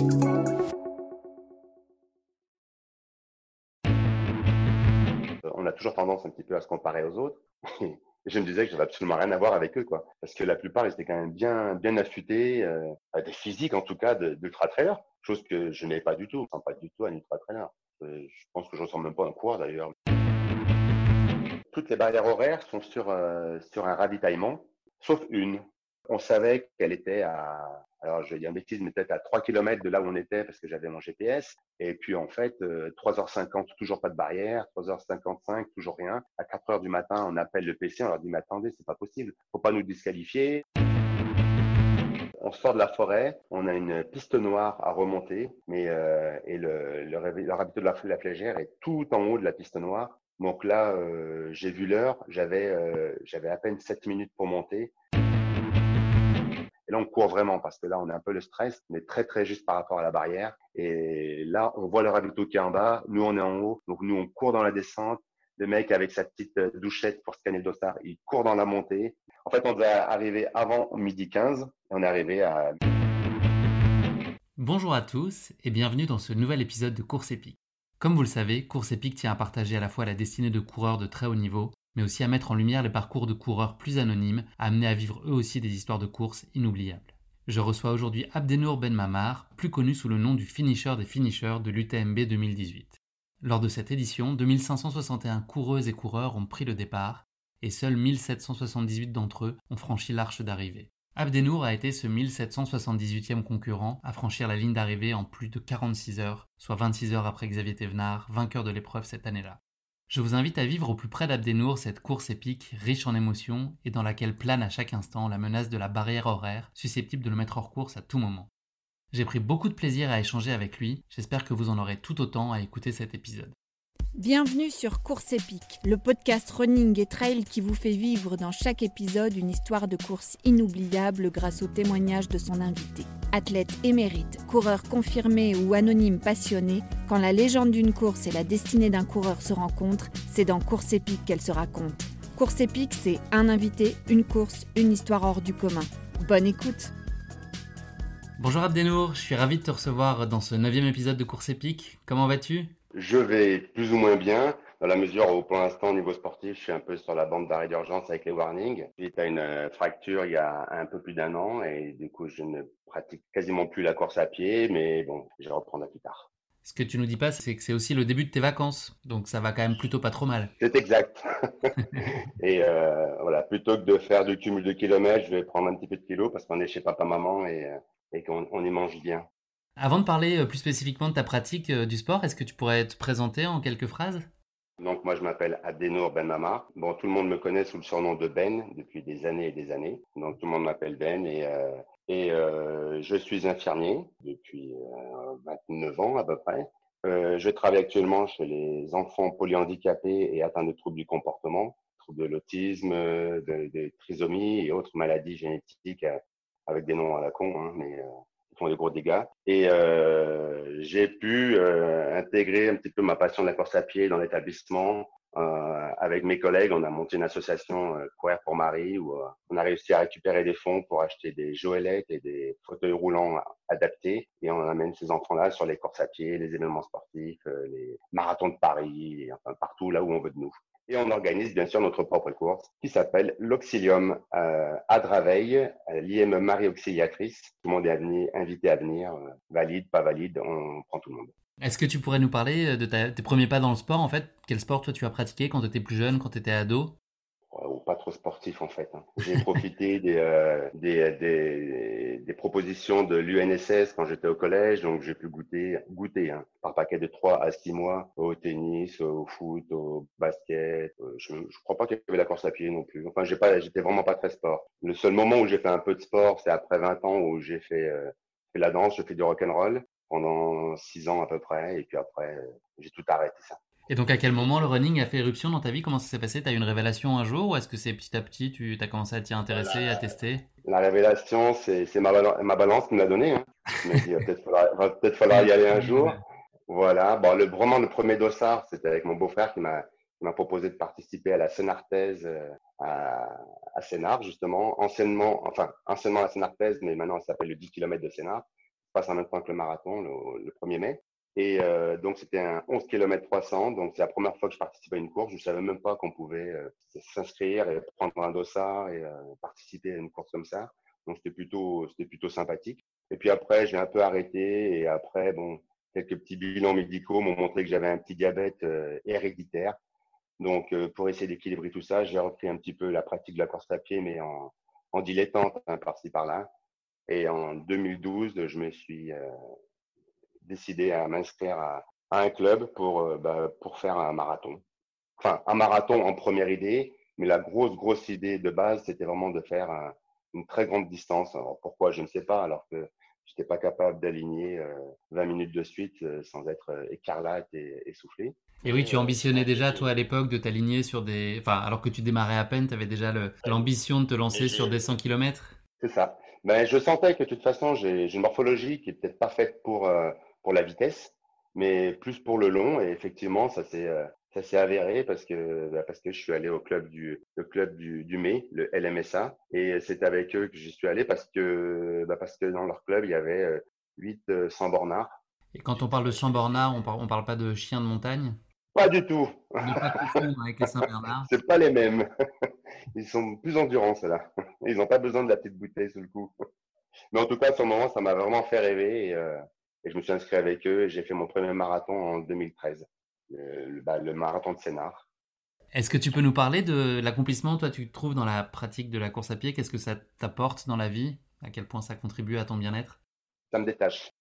On a toujours tendance un petit peu à se comparer aux autres. Je me disais que j'avais absolument rien à voir avec eux, quoi. Parce que la plupart, ils étaient quand même bien, bien affûtés, euh, des physiques en tout cas, d'ultra trailer. Chose que je n'ai pas du tout. Ne pas du tout un ultra trailer. Euh, je pense que je ressemble même pas à un coureur d'ailleurs. Toutes les barrières horaires sont sur, euh, sur un ravitaillement, sauf une. On savait qu'elle était à alors, je vais dire une bêtise, mais peut-être à 3 km de là où on était parce que j'avais mon GPS. Et puis, en fait, 3h50, euh, toujours pas de barrière. 3h55, toujours rien. À 4h du matin, on appelle le PC, on leur dit, mais attendez, c'est pas possible. Faut pas nous disqualifier. On sort de la forêt, on a une piste noire à remonter, mais euh, et le, le, le de la, la flégère est tout en haut de la piste noire. Donc là, euh, j'ai vu l'heure, j'avais euh, j'avais à peine 7 minutes pour monter. Et là, on court vraiment parce que là, on a un peu le stress, mais très, très juste par rapport à la barrière. Et là, on voit le ravito qui est en bas. Nous, on est en haut. Donc, nous, on court dans la descente. Le mec, avec sa petite euh, douchette pour scanner le dossard, il court dans la montée. En fait, on devait arriver avant midi 15 et on est arrivé à... Bonjour à tous et bienvenue dans ce nouvel épisode de Course épique. Comme vous le savez, Course épique tient à partager à la fois la destinée de coureurs de très haut niveau mais aussi à mettre en lumière les parcours de coureurs plus anonymes, amenés à vivre eux aussi des histoires de course inoubliables. Je reçois aujourd'hui Abdenour Ben Mamar, plus connu sous le nom du finisher des finishers de l'UTMB 2018. Lors de cette édition, 2561 coureuses et coureurs ont pris le départ, et seuls 1778 d'entre eux ont franchi l'arche d'arrivée. Abdenour a été ce 1778e concurrent à franchir la ligne d'arrivée en plus de 46 heures, soit 26 heures après Xavier Thévenard, vainqueur de l'épreuve cette année-là. Je vous invite à vivre au plus près d'Abdenour cette course épique, riche en émotions et dans laquelle plane à chaque instant la menace de la barrière horaire, susceptible de le mettre hors course à tout moment. J'ai pris beaucoup de plaisir à échanger avec lui, j'espère que vous en aurez tout autant à écouter cet épisode. Bienvenue sur Course épique, le podcast running et trail qui vous fait vivre dans chaque épisode une histoire de course inoubliable grâce au témoignage de son invité. Athlète émérite, coureur confirmé ou anonyme passionné, quand la légende d'une course et la destinée d'un coureur se rencontrent, c'est dans Course épique qu'elle se raconte. Course épique, c'est un invité, une course, une histoire hors du commun. Bonne écoute Bonjour Abdenour, je suis ravi de te recevoir dans ce neuvième épisode de Course épique. Comment vas-tu? Je vais plus ou moins bien dans la mesure où pour l'instant au niveau sportif, je suis un peu sur la bande d'arrêt d'urgence avec les warnings. J'ai eu une euh, fracture il y a un peu plus d'un an et du coup je ne pratique quasiment plus la course à pied, mais bon, je vais reprendre plus tard. Ce que tu nous dis pas, c'est que c'est aussi le début de tes vacances, donc ça va quand même plutôt pas trop mal. C'est exact. et euh, voilà, plutôt que de faire du cumul de kilomètres, je vais prendre un petit peu de kilos parce qu'on est chez papa-maman et, euh, et qu'on y mange bien. Avant de parler plus spécifiquement de ta pratique du sport, est-ce que tu pourrais te présenter en quelques phrases? Donc moi je m'appelle Abdenour Ben Mamar. Bon, tout le monde me connaît sous le surnom de Ben depuis des années et des années. Donc tout le monde m'appelle Ben et, euh, et euh, je suis infirmier depuis euh, 29 ans à peu près. Euh, je travaille actuellement chez les enfants polyhandicapés et atteints de troubles du comportement, troubles de l'autisme, de, de, trisomie et autres maladies génétiques euh, avec des noms à la con, hein, mais font des gros dégâts. Et euh, j'ai pu euh, intégrer un petit peu ma passion de la course à pied dans l'établissement. Euh, avec mes collègues, on a monté une association euh, Courir pour Marie où euh, on a réussi à récupérer des fonds pour acheter des joëlettes et des fauteuils roulants adaptés. Et on amène ces enfants-là sur les courses à pied, les événements sportifs, euh, les marathons de Paris, et, enfin partout là où on veut de nous. Et on organise bien sûr notre propre course qui s'appelle l'Auxilium euh, à Draveil, l'IM Marie Auxiliatrice. Tout le monde est invité à venir, euh, valide, pas valide, on prend tout le monde. Est-ce que tu pourrais nous parler de tes premiers pas dans le sport en fait? Quel sport toi tu as pratiqué quand tu étais plus jeune, quand tu étais ado? Pas trop sportif en fait. Hein. J'ai profité des, euh, des, des, des, propositions de l'UNSS quand j'étais au collège, donc j'ai pu goûter, goûter hein, par paquet de 3 à 6 mois au tennis, au foot, au basket. Euh, je ne crois pas qu'il y avait la course à pied non plus. Enfin, j'ai pas, j'étais vraiment pas très sport. Le seul moment où j'ai fait un peu de sport, c'est après 20 ans où j'ai fait, euh, fait la danse, j'ai fait du rock and roll pendant 6 ans à peu près, et puis après, euh, j'ai tout arrêté ça. Et donc, à quel moment le running a fait éruption dans ta vie? Comment ça s'est passé? Tu as eu une révélation un jour ou est-ce que c'est petit à petit, tu as commencé à t'y intéresser, à tester? La révélation, c'est ma, ma, balance qui me l'a donné. Hein. Peut-être falloir, peut falloir y aller un jour. Voilà. Bon, le, vraiment, le premier dossard, c'était avec mon beau-frère qui m'a m'a proposé de participer à la Sénartaise euh, à, à Sénart, justement. Anciennement, enfin, anciennement la Sénartaise, mais maintenant, ça s'appelle le 10 km de Sénart. Ça passe en même temps que le marathon, le, le 1er mai. Et euh, donc, c'était un 11 km 300. Donc, c'est la première fois que je participe à une course. Je ne savais même pas qu'on pouvait euh, s'inscrire et prendre un dossard et euh, participer à une course comme ça. Donc, c'était plutôt, c'était plutôt sympathique. Et puis après, j'ai un peu arrêté. Et après, bon, quelques petits bilans médicaux m'ont montré que j'avais un petit diabète héréditaire. Donc, pour essayer d'équilibrer tout ça, j'ai repris un petit peu la pratique de la course à pied, mais en, en dilettante, hein, par-ci par-là. Et en 2012, je me suis décidé à m'inscrire à, un club pour, euh, bah, pour faire un marathon. Enfin, un marathon en première idée, mais la grosse, grosse idée de base, c'était vraiment de faire une très grande distance. Alors, pourquoi, je ne sais pas, alors que je n'étais pas capable d'aligner 20 euh, minutes de suite euh, sans être écarlate et essoufflé. Et oui, tu ambitionnais déjà, toi, à l'époque, de t'aligner sur des. Enfin, alors que tu démarrais à peine, tu avais déjà l'ambition de te lancer sur des 100 km C'est ça. Mais ben, je sentais que de toute façon, j'ai une morphologie qui est peut-être pas faite pour, pour la vitesse, mais plus pour le long. Et effectivement, ça s'est euh, ça s'est avéré parce que bah, parce que je suis allé au club du le club du, du mai, le LMSA, et c'est avec eux que j'y suis allé parce que bah, parce que dans leur club il y avait 8 euh, 100 euh, bornards. Et quand on parle de 100 bornards, on parle on parle pas de chiens de montagne? Pas du tout. c'est pas les mêmes. Ils sont plus endurants ceux-là. Ils n'ont pas besoin de la petite bouteille sous le cou. Mais en tout cas, à ce moment, ça m'a vraiment fait rêver. Et, et je me suis inscrit avec eux et j'ai fait mon premier marathon en 2013, le, bah, le marathon de Sénart. Est-ce que tu peux nous parler de l'accomplissement, toi, tu trouves dans la pratique de la course à pied? Qu'est-ce que ça t'apporte dans la vie? À quel point ça contribue à ton bien-être? Ça me détache.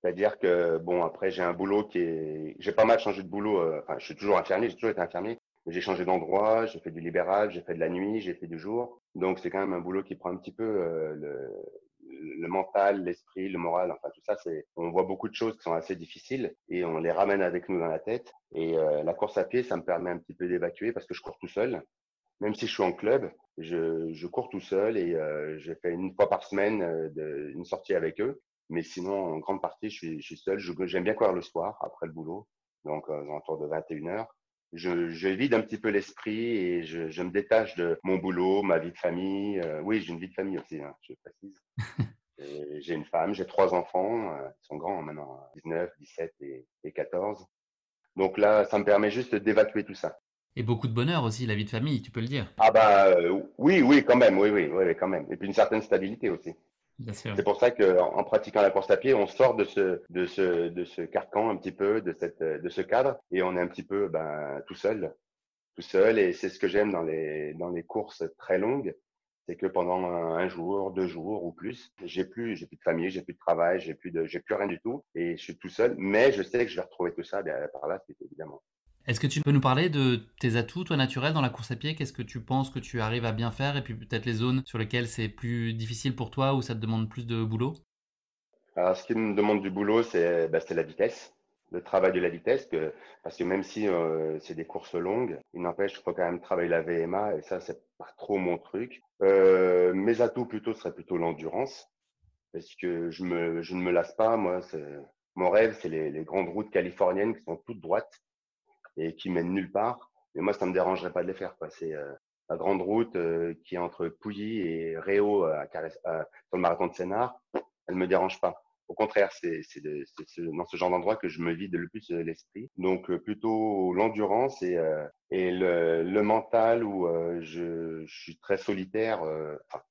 C'est-à-dire que, bon, après, j'ai un boulot qui est. J'ai pas mal changé de boulot. Euh, enfin, je suis toujours infirmier, j'ai toujours été infirmier. Mais j'ai changé d'endroit, j'ai fait du libéral, j'ai fait de la nuit, j'ai fait du jour. Donc, c'est quand même un boulot qui prend un petit peu euh, le, le mental, l'esprit, le moral, enfin tout ça, c'est, on voit beaucoup de choses qui sont assez difficiles et on les ramène avec nous dans la tête. Et euh, la course à pied, ça me permet un petit peu d'évacuer parce que je cours tout seul. Même si je suis en club, je, cours tout seul et euh, je fais une fois par semaine euh, une sortie avec eux. Mais sinon, en grande partie, je suis, seul. j'aime bien courir le soir après le boulot, donc euh, autour de 21 heures je, je, vide un petit peu l'esprit et je, je, me détache de mon boulot, ma vie de famille. Euh, oui, j'ai une vie de famille aussi, hein, je précise. j'ai une femme, j'ai trois enfants, euh, ils sont grands maintenant, 19, 17 et, et 14. Donc là, ça me permet juste d'évacuer tout ça. Et beaucoup de bonheur aussi, la vie de famille, tu peux le dire. Ah bah euh, oui, oui, quand même, oui, oui, oui, quand même. Et puis une certaine stabilité aussi. C'est pour ça qu'en pratiquant la course à pied, on sort de ce, de ce, de ce carcan un petit peu, de, cette, de ce cadre, et on est un petit peu ben, tout seul, tout seul. Et c'est ce que j'aime dans les, dans les courses très longues, c'est que pendant un, jour, deux jours ou plus, j'ai plus, j'ai plus de famille, j'ai plus de travail, j'ai plus de, j'ai plus rien du tout, et je suis tout seul. Mais je sais que je vais retrouver tout ça bien, par là, c'est évidemment. Est-ce que tu peux nous parler de tes atouts, toi, naturels dans la course à pied? Qu'est-ce que tu penses que tu arrives à bien faire? Et puis peut-être les zones sur lesquelles c'est plus difficile pour toi ou ça te demande plus de boulot? Alors, ce qui me demande du boulot, c'est bah, la vitesse, le travail de la vitesse. Parce que même si euh, c'est des courses longues, il n'empêche, qu'il faut quand même travailler la VMA et ça, c'est pas trop mon truc. Euh, mes atouts, plutôt, seraient plutôt l'endurance. Parce que je, ne me lasse pas. Moi, mon rêve, c'est les grandes routes californiennes qui sont toutes droites et qui mènent nulle part. Mais moi, ça me dérangerait pas de les faire. C'est euh, la grande route euh, qui est entre Pouilly et Réau euh, à, sur le marathon de Sénart. Elle me dérange pas. Au contraire, c'est dans ce genre d'endroit que je me vide le plus l'esprit. Donc plutôt l'endurance et, et le, le, mental où je, je, suis très solitaire. Enfin,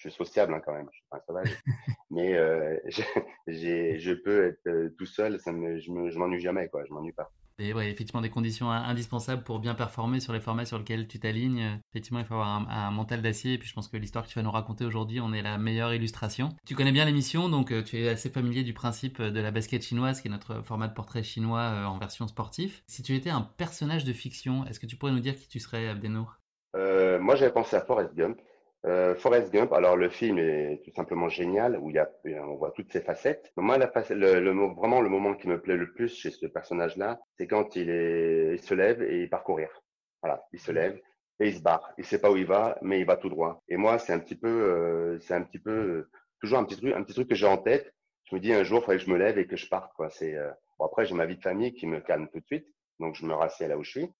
je suis sociable hein, quand même, je suis pas un sauvage. mais euh, je peux être euh, tout seul, ça me, je m'ennuie jamais, quoi, je m'ennuie pas. Et ouais, effectivement, des conditions indispensables pour bien performer sur les formats sur lesquels tu t'alignes. Effectivement, il faut avoir un, mental d'acier. Et puis, je pense que l'histoire que tu vas nous raconter aujourd'hui, on est la meilleure illustration. Tu connais bien l'émission, donc euh, tu es assez familier du principe de la basket chinoise, qui est notre format de portrait chinois en version sportif. Si tu étais un personnage de fiction, est-ce que tu pourrais nous dire qui tu serais, Abdenour? Euh, Moi, j'avais pensé à Forrest Gump. Euh, Forrest Gump, alors le film est tout simplement génial, où il y a, on voit toutes ses facettes. moi, la le, le, vraiment le moment qui me plaît le plus chez ce personnage-là, c'est quand il, est, il se lève et il part courir. Voilà, il se lève et il se barre. Il sait pas où il va, mais il va tout droit. Et moi, c'est un petit peu, euh, c'est un petit peu toujours un petit truc, un petit truc que j'ai en tête. Je me dis un jour, il faudrait que je me lève et que je parte. Quoi. C'est euh, bon, après, j'ai ma vie de famille qui me calme tout de suite, donc je me rassieds là où je suis.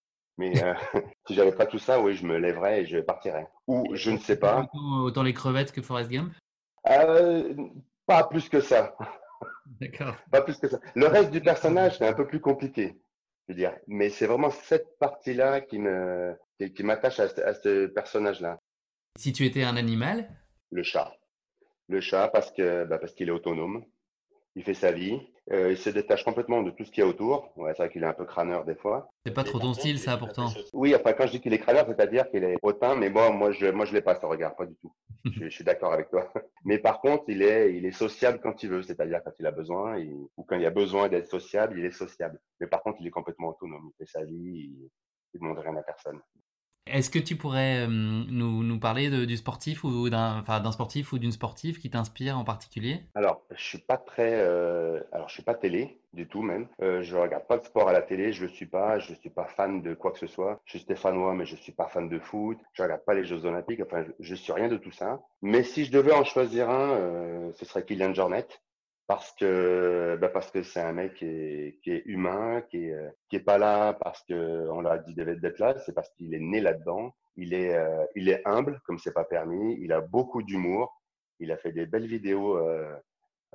Mais euh, si j'avais pas tout ça, oui, je me lèverais et je partirais. Ou je ne sais pas. Autant les crevettes que Forrest Gump? Euh, Pas plus que ça. D'accord. Pas plus que ça. Le reste du personnage, c'est un peu plus compliqué, je veux dire. Mais c'est vraiment cette partie-là qui me, qui, m'attache à, à, ce personnage-là. Si tu étais un animal? Le chat. Le chat parce que, bah parce qu'il est autonome il fait sa vie, euh, il se détache complètement de tout ce qu'il y a autour. Ouais, c'est vrai qu'il est un peu crâneur des fois. C'est pas trop ton style, ça, pourtant. Oui, enfin, quand je dis qu'il est crâneur, c'est-à-dire qu'il est hautain, mais bon, moi, je, moi, je l'ai pas, ce regard, pas du tout. je, suis d'accord avec toi. Mais par contre, il est, il est sociable quand il veut, c'est-à-dire quand il a besoin, ou quand il y a besoin d'être sociable, il est sociable. Mais par contre, il est complètement autonome. Il fait sa vie, il, il demande rien à personne. Est-ce que tu pourrais euh, nous, parler du sportif ou d'un sportif ou d'une sportive qui t'inspire en particulier? Alors, je suis pas très, euh, alors je suis pas télé du tout même. Euh, je regarde pas de sport à la télé, je le suis pas, je suis pas fan de quoi que ce soit. Je suis stéphanois, mais je suis pas fan de foot. Je regarde pas les Jeux Olympiques. Enfin, je, je suis rien de tout ça. Mais si je devais en choisir un, euh, ce serait Kylian Jornet parce que bah parce que c'est un mec qui est, qui est humain, qui est, qui est pas là parce que on l'a dit d'être là, c'est parce qu'il est né là-dedans. Il est euh, il est humble comme c'est pas permis. Il a beaucoup d'humour. Il a fait des belles vidéos euh,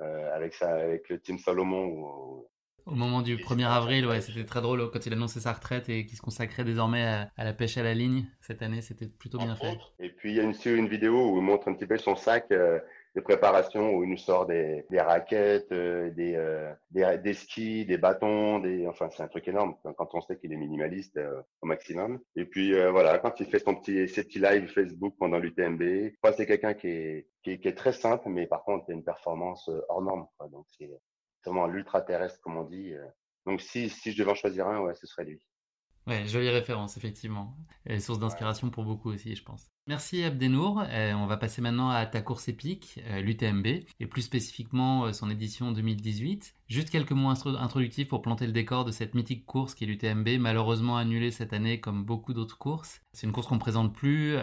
euh, avec ça avec le team Salomon. Au moment du 1er avril, ouais, c'était très drôle quand il annonçait sa retraite et qu'il se consacrait désormais à, la pêche à la ligne. Cette année, c'était plutôt bien fait. Et puis il y a une, une vidéo où il montre un petit peu son sac de préparation où il nous sort des, des raquettes, euh, des, euh, des, des, skis, des bâtons, des, enfin c'est un truc énorme quand on sait qu'il est minimaliste euh, au maximum. Et puis voilà, quand il fait son petit, ses petits live Facebook pendant l'UTMB, c'est quelqu'un qui est, qui est, qui, est, très simple, mais par contre il a une performance hors norme. Quoi. Donc c'est vraiment l'ultra terrestre comme on dit. Donc si, si je devais en choisir un, ouais, ce serait lui. Ouais, jolie référence, effectivement. Et source d'inspiration pour beaucoup aussi, je pense. Merci Abdenour. Euh, on va passer maintenant à ta course épique, euh, l'UTMB, et plus spécifiquement euh, son édition 2018. Juste quelques mots introductifs pour planter le décor de cette mythique course qui est l'UTMB, malheureusement annulée cette année comme beaucoup d'autres courses. C'est une course qu'on ne présente plus.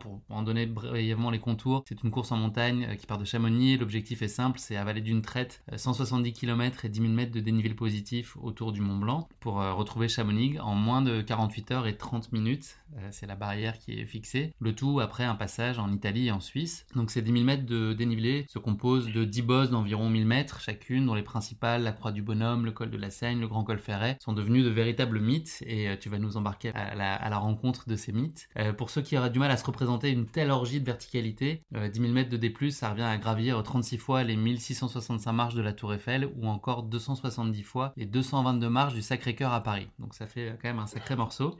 pour en donner brièvement les contours, c'est une course en montagne qui part de Chamonix. L'objectif est simple, c'est avaler d'une traite 170 km et 10 000 mètres de dénivelé positif autour du Mont Blanc pour retrouver Chamonix en moins de 48 heures et 30 minutes. c'est la barrière qui est fixée tout après un passage en Italie et en Suisse. Donc ces 10 000 mètres de dénivelé se composent de 10 bosses d'environ 1000 mètres chacune, dont les principales, la Croix du Bonhomme, le col de la Seigne, le Grand Col Ferret, sont devenus de véritables mythes et euh, tu vas nous embarquer à la, rencontre de ces mythes. Euh, pour ceux qui auraient du mal à se représenter une telle orgie de verticalité, 10 000 mètres de D+, ça revient à gravir 36 fois les 1665 marches de la Tour Eiffel ou encore 270 fois les 222 marches du Sacré-Cœur à Paris. Donc ça fait quand même un sacré morceau.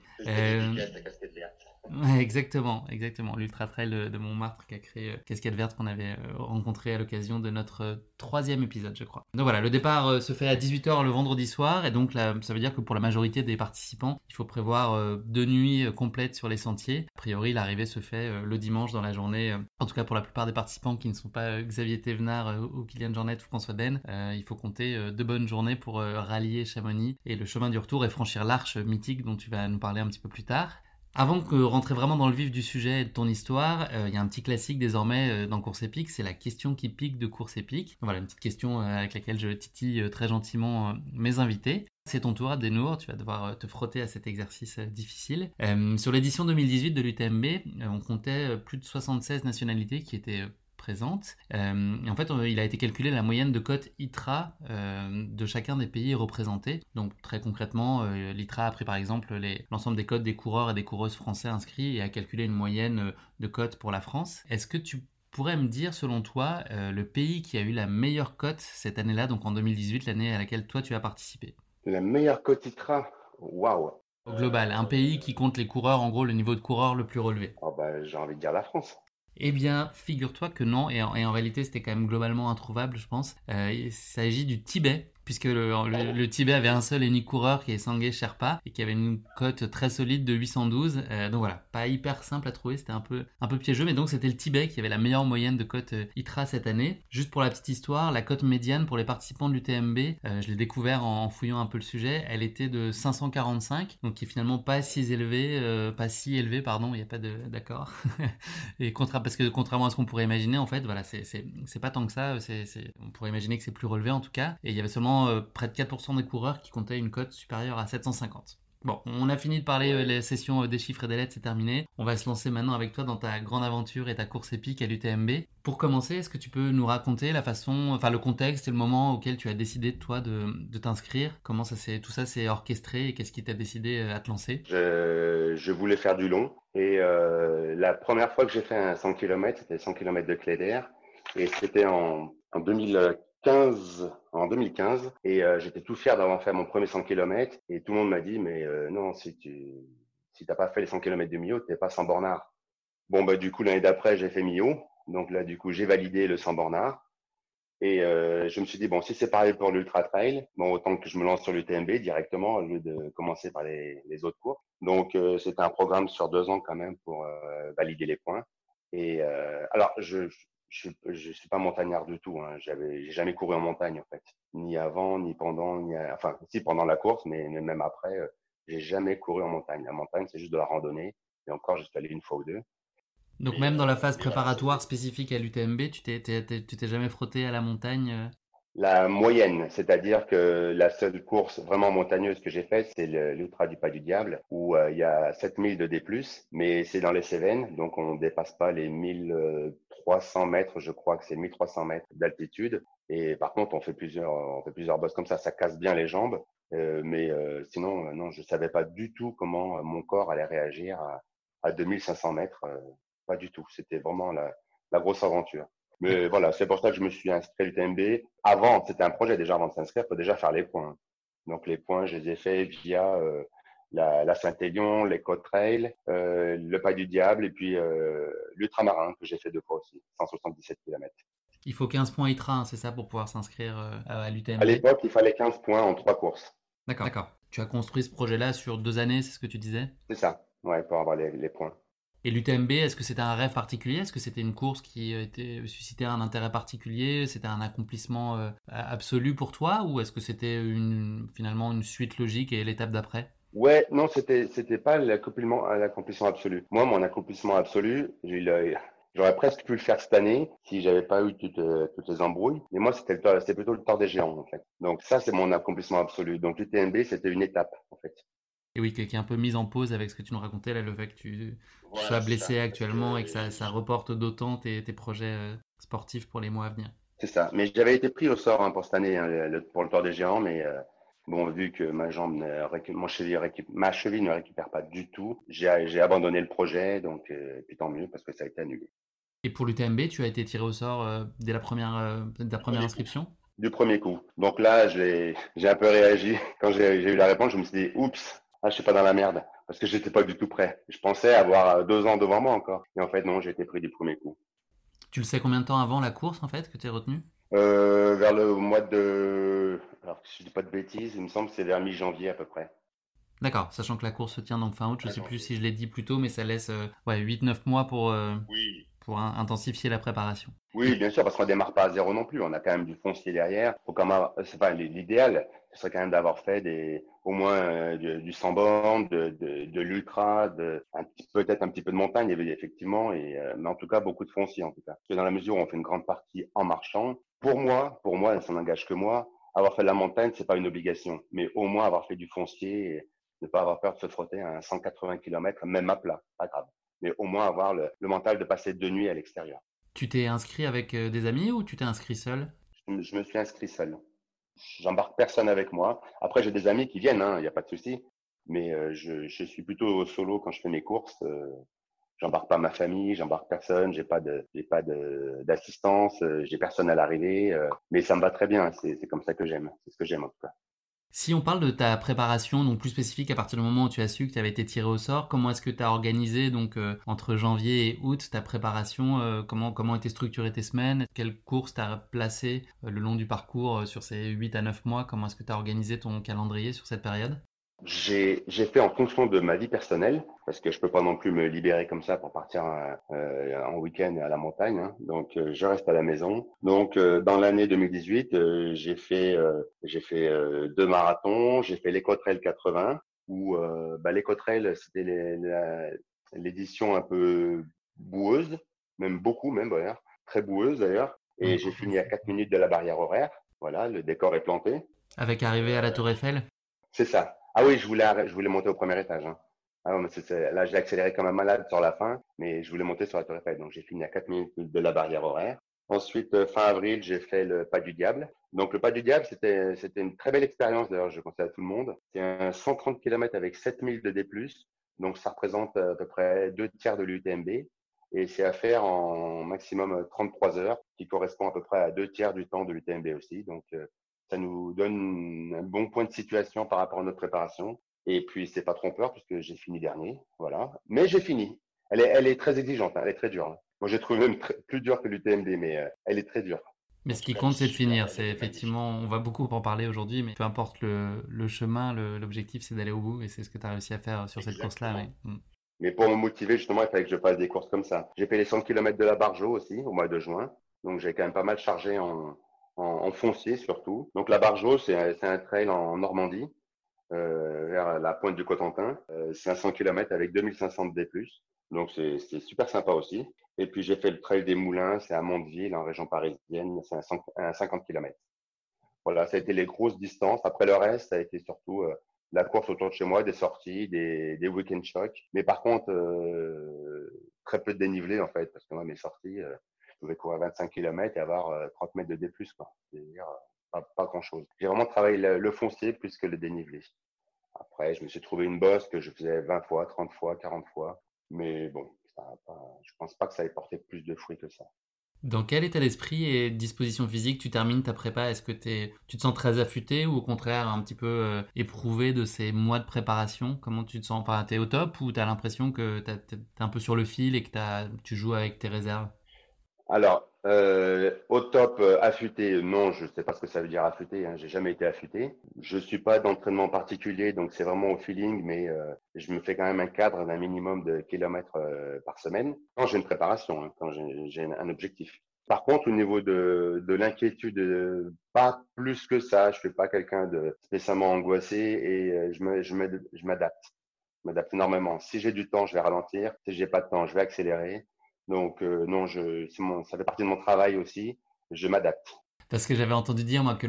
Exactement, exactement. L'Ultra Trail de, Montmartre qui a créé euh, Cascade Verte qu'on avait euh, rencontré à l'occasion de notre euh, troisième épisode, je crois. Donc voilà, le départ se fait à 18h le vendredi soir et donc ça veut dire que pour la majorité des participants, il faut prévoir deux nuits complètes sur les sentiers. A priori, l'arrivée se fait le dimanche dans la journée. En tout cas, pour la plupart des participants qui ne sont pas Xavier Thévenard ou Kylian Jornet ou François Den, il faut compter deux bonnes journées pour rallier Chamonix et le chemin du retour et franchir l'arche mythique dont tu vas nous parler un petit peu plus tard. Avant de rentrer vraiment dans le vif du sujet et de ton histoire, euh, il y a un petit classique désormais euh, dans Course épique, c'est la question qui pique de Course épique. Voilà, une petite question euh, avec laquelle je titille très gentiment mes invités. C'est ton tour, Adenour, tu vas devoir te frotter à cet exercice difficile. sur l'édition 2018 de l'UTMB, on comptait plus de 76 nationalités qui étaient présente. Euh, et en fait, il a été calculé la moyenne de cotes ITRA euh, de chacun des pays représentés. Donc très concrètement, euh, l'ITRA a pris par exemple l'ensemble des cotes des coureurs et des coureuses français inscrits et a calculé une moyenne de cotes pour la France. Est-ce que tu pourrais me dire, selon toi, le pays qui a eu la meilleure cote cette année-là, donc en 2018, l'année à laquelle toi tu as participé? La meilleure cote ITRA? Waouh Au global, un pays qui compte les coureurs, en gros le niveau de coureur le plus relevé. Oh bah, J'ai envie de dire la France. Eh bien, figure-toi que non, et en, réalité c'était quand même globalement introuvable, je pense. il s'agit du Tibet, puisque le, Tibet avait un seul et unique coureur qui est Sangay Sherpa et qui avait une cote très solide de 812. Euh, donc voilà, pas hyper simple à trouver, c'était un peu, un peu piégeux, mais donc c'était le Tibet qui avait la meilleure moyenne de cote euh, ITRA cette année. Juste pour la petite histoire, la cote médiane pour les participants de l'UTMB, euh, je l'ai découvert en, fouillant un peu le sujet, elle était de 545, donc qui est finalement pas si élevé, pas si élevé, pardon, il n'y a pas d'accord. et contra, parce que contrairement à ce qu'on pourrait imaginer, en fait, voilà, c'est pas tant que ça, on pourrait imaginer que c'est plus relevé en tout cas, et il y avait seulement euh, près de 4% des coureurs qui comptaient une cote supérieure à 750. Bon, on a fini de parler euh, les sessions euh, des chiffres et des lettres, c'est terminé. On va se lancer maintenant avec toi dans ta grande aventure et ta course épique à l'UTMB. Pour commencer, est-ce que tu peux nous raconter la façon, enfin le contexte et le moment auquel tu as décidé toi de, t'inscrire? Comment ça s'est, tout ça s'est orchestré et qu'est-ce qui t'a décidé à te lancer? Je, voulais faire du long et la première fois que j'ai fait un 100 km, c'était 100 km de clé d'air et c'était en, en 2000 15, en 2015 et euh, j'étais tout fier d'avoir fait mon premier 100 km et tout le monde m'a dit mais euh, non si tu si t'as pas fait les 100 km de Millau t'es pas sans bornard. Bon bah du coup l'année d'après j'ai fait Millau donc là du coup j'ai validé le 100 bornard et euh, je me suis dit bon si c'est pareil pour l'ultra trail bon autant que je me lance sur l'UTMB directement au lieu de commencer par les, autres cours. Donc c'était un programme sur deux ans quand même pour valider les points. Et alors je je ne suis pas montagnard du tout. Hein. J'avais, j'ai jamais couru en montagne en fait, ni avant, ni pendant, ni enfin si pendant la course, mais, même après, euh, j'ai jamais couru en montagne. La montagne, c'est juste de la randonnée. Et encore, j'y suis allé une fois ou deux. Donc même dans la phase préparatoire spécifique à l'UTMB, tu t'es, tu t'es jamais frotté à la montagne euh? La moyenne, c'est-à-dire que la seule course vraiment montagneuse que j'ai faite, c'est l'Ultra du Pas du Diable, où euh, il y a 7000 de D+, mais c'est dans les Cévennes, donc on ne dépasse pas les 1300 mètres, je crois que c'est 1300 mètres d'altitude. Et par contre, on fait plusieurs, on fait plusieurs bosses comme ça, ça casse bien les jambes. Euh, mais euh, sinon, non, je savais pas du tout comment mon corps allait réagir à, à 2500 mètres. pas du tout. C'était vraiment la, la grosse aventure. Mais voilà, c'est pour ça que je me suis inscrit à l'UTMB. Avant, c'était un projet déjà avant de s'inscrire, il faut déjà faire les points. Donc les points, je les ai faits via euh, la, la Saint-Élion, les Côtes Trail, euh, le Pas du Diable et puis euh, l'Ultramarin que j'ai fait deux fois aussi, 177 km. Il faut 15 points ITRA, hein, c'est ça, pour pouvoir s'inscrire à l'UTMB À l'époque, il fallait 15 points en trois courses. D'accord, d'accord. Tu as construit ce projet-là sur deux années, c'est ce que tu disais? C'est ça, ouais, pour avoir les, les points. Et l'UTMB, est-ce que c'était un rêve particulier? Est-ce que c'était une course qui était, suscitait un intérêt particulier? C'était un accomplissement euh, absolu pour toi? Ou est-ce que c'était une, finalement une suite logique et l'étape d'après? Ouais, non, c'était c'était pas l'accomplissement l'accomplissement absolu. Moi, mon accomplissement absolu, j'aurais presque pu le faire cette année si j'avais pas eu toutes, euh, toutes les embrouilles. Mais moi, c'était c'était plutôt le tort des géants en fait. Donc ça, c'est mon accomplissement absolu. Donc l'UTMB, c'était une étape en fait. Et oui, qui est un peu mise en pause avec ce que tu nous racontais, là, le fait que tu sois blessé actuellement et que ça, ça reporte d'autant tes, tes, projets euh, sportifs pour les mois à venir. C'est ça. Mais j'avais été pris au sort hein, pour cette année, hein, pour le Tour des Géants, mais euh, bon, vu que ma jambe, mon cheville, ma cheville ne récupère pas du tout, j'ai abandonné le projet, donc euh, puis tant mieux parce que ça a été annulé. Et pour l'UTMB, tu as été tiré au sort dès la première, dès la première inscription? Du premier coup. Donc là, j'ai un peu réagi. Quand j'ai eu la réponse, je me suis dit, oups, ah, je suis pas dans la merde parce que j'étais pas du tout prêt. Je pensais avoir euh, deux ans devant moi encore. Et en fait, non, j'ai été pris du premier coup. Tu le sais combien de temps avant la course, en fait, que tu es retenu? Euh, Vers le mois de. Alors, si je dis pas de bêtises, il me semble que c'est vers mi-janvier à peu près. D'accord, sachant que la course se tient donc fin août, je ne sais plus si je l'ai dit plus tôt, mais ça laisse euh, ouais, 8-9 mois pour, pour intensifier la préparation. Oui, bien sûr, parce qu'on ne démarre pas à zéro non plus. On a quand même du foncier derrière. Faut quand même, c'est pas l'idéal, ce serait quand même d'avoir fait des, au moins euh, du, du 100 bornes, de, de, de l'ultra, peut-être un petit peu de montagne, effectivement, et, euh, mais en tout cas beaucoup de foncier en tout cas. Parce que dans la mesure où on fait une grande partie en marchant, pour moi, pour moi, ça n'engage que moi. Avoir fait de la montagne, c'est pas une obligation, mais au moins avoir fait du foncier, et ne pas avoir peur de se frotter à 180 km, même à plat, pas grave. Mais au moins avoir le, le mental de passer deux nuits à l'extérieur. Tu t'es inscrit avec euh, des amis ou tu t'es inscrit seul? Je me suis inscrit seul j'embarque personne avec moi. Après, j'ai des amis qui viennent, il hein, n'y a pas de souci. Mais euh, je, je, suis plutôt solo quand je fais mes courses. Euh, j'embarque pas ma famille, j'embarque personne, j'ai pas de, j'ai pas d'assistance, j'ai personne à l'arrivée, mais ça me va très bien. C'est, comme ça que j'aime. C'est ce que j'aime en tout cas. Si on parle de ta préparation, donc plus spécifique à partir du moment où tu as su que tu avais été tiré au sort, comment est-ce que tu as organisé donc euh, entre janvier et août ta préparation euh, Comment comment étaient structurées tes semaines? Quelles courses tu as placées euh, le long du parcours sur ces 8 à 9 mois? Comment est-ce que tu as organisé ton calendrier sur cette période? J'ai fait en fonction de ma vie personnelle, parce que je peux pas non plus me libérer comme ça pour partir euh, en week-end à la montagne. Hein. Donc, euh, je reste à la maison. Donc, euh, dans l'année 2018, euh, j'ai fait j'ai fait deux marathons. J'ai fait l'Ecotrail 80, où bah, l'Ecotrail c'était l'édition un peu boueuse, même beaucoup même d'ailleurs, très boueuse d'ailleurs. Et mmh. j'ai fini à 4 minutes de la barrière horaire. Voilà, le décor est planté. Avec arrivée à la Tour Eiffel? C'est ça. Ah oui, je voulais, je voulais monter au premier étage. Hein. Ah, mais là, j'ai accéléré comme un malade sur la fin, mais je voulais monter sur la Tour Eiffel. Donc, j'ai fini à 4 minutes de la barrière horaire. Ensuite, euh, fin avril, j'ai fait le pas du diable. Donc, le pas du diable, c'était, une très belle expérience. D'ailleurs, je conseille à tout le monde. C'est un 130 km avec 7000 de D+. Donc, ça représente à peu près deux tiers de l'UTMB. Et c'est à faire en maximum 33 heures, qui correspond à peu près à deux tiers du temps de l'UTMB aussi. Donc, euh, ça nous donne un bon point de situation par rapport à notre préparation. Et puis, c'est pas trompeur puisque j'ai fini dernier. Voilà. Mais j'ai fini. Elle est, elle est très exigeante. Hein. Elle est très dure. Hein. Moi, j'ai trouvé même plus dur que l'UTMB, mais euh, elle est très dure. Mais ce qui compte, c'est de finir. C'est effectivement, on va beaucoup en parler aujourd'hui, mais peu importe le, le chemin, l'objectif, c'est d'aller au bout, et c'est ce que tu as réussi à faire sur cette course-là. Mais... Hmm. mais... pour me motiver, justement, il fallait que je fasse des courses comme ça. J'ai fait les 100 km de la Barjo aussi, au mois de juin. Donc, j'ai quand même pas mal chargé en, en, foncier surtout. Donc la Bargeau, c'est un trail en Normandie, euh, vers la pointe du Cotentin. Euh, 500 km avec 2500 D+. Donc c'est super sympa aussi. Et puis j'ai fait le trail des Moulins, c'est à Mondeville, en région parisienne, c'est un, 50 km. Voilà, ça a été les grosses distances. Après le reste, ça a été surtout euh, la course autour de chez moi, des sorties, des, des week-end shocks. Mais par contre, euh, très peu de dénivelé en fait, parce que moi mes sorties, euh, pouvais courir 25 km et avoir 30 euh, mètres de D+. C'est-à-dire euh, pas, grand-chose. J'ai vraiment travaillé le, foncier plus que le dénivelé. Après, je me suis trouvé une bosse que je faisais 20 fois, 30 fois, 40 fois. Mais bon, ça je pense pas que ça ait porté plus de fruits que ça. Dans quel état d'esprit et disposition physique tu termines ta prépa? Est-ce que tu te sens très affûté ou au contraire un petit peu euh, éprouvé de ces mois de préparation? Comment tu te sens? Enfin, Tu es au top ou tu as l'impression que tu es un peu sur le fil et que tu joues avec tes réserves? Alors, euh, au top, euh, affûté, non, je ne sais pas ce que ça veut dire affûté. Hein, j'ai jamais été affûté. Je suis pas d'entraînement particulier, donc c'est vraiment au feeling, mais euh, je me fais quand même un cadre d'un minimum de kilomètres euh, par semaine quand j'ai une préparation, hein, quand j'ai un objectif. Par contre, au niveau de, de l'inquiétude, pas plus que ça. Je suis pas quelqu'un de spécialement angoissé et je m'adapte. Je m'adapte énormément. Si j'ai du temps, je vais ralentir. Si j'ai pas de temps, je vais accélérer. Donc, euh, non, ça fait partie de mon travail aussi. Je m'adapte. Parce que j'avais entendu dire, moi, que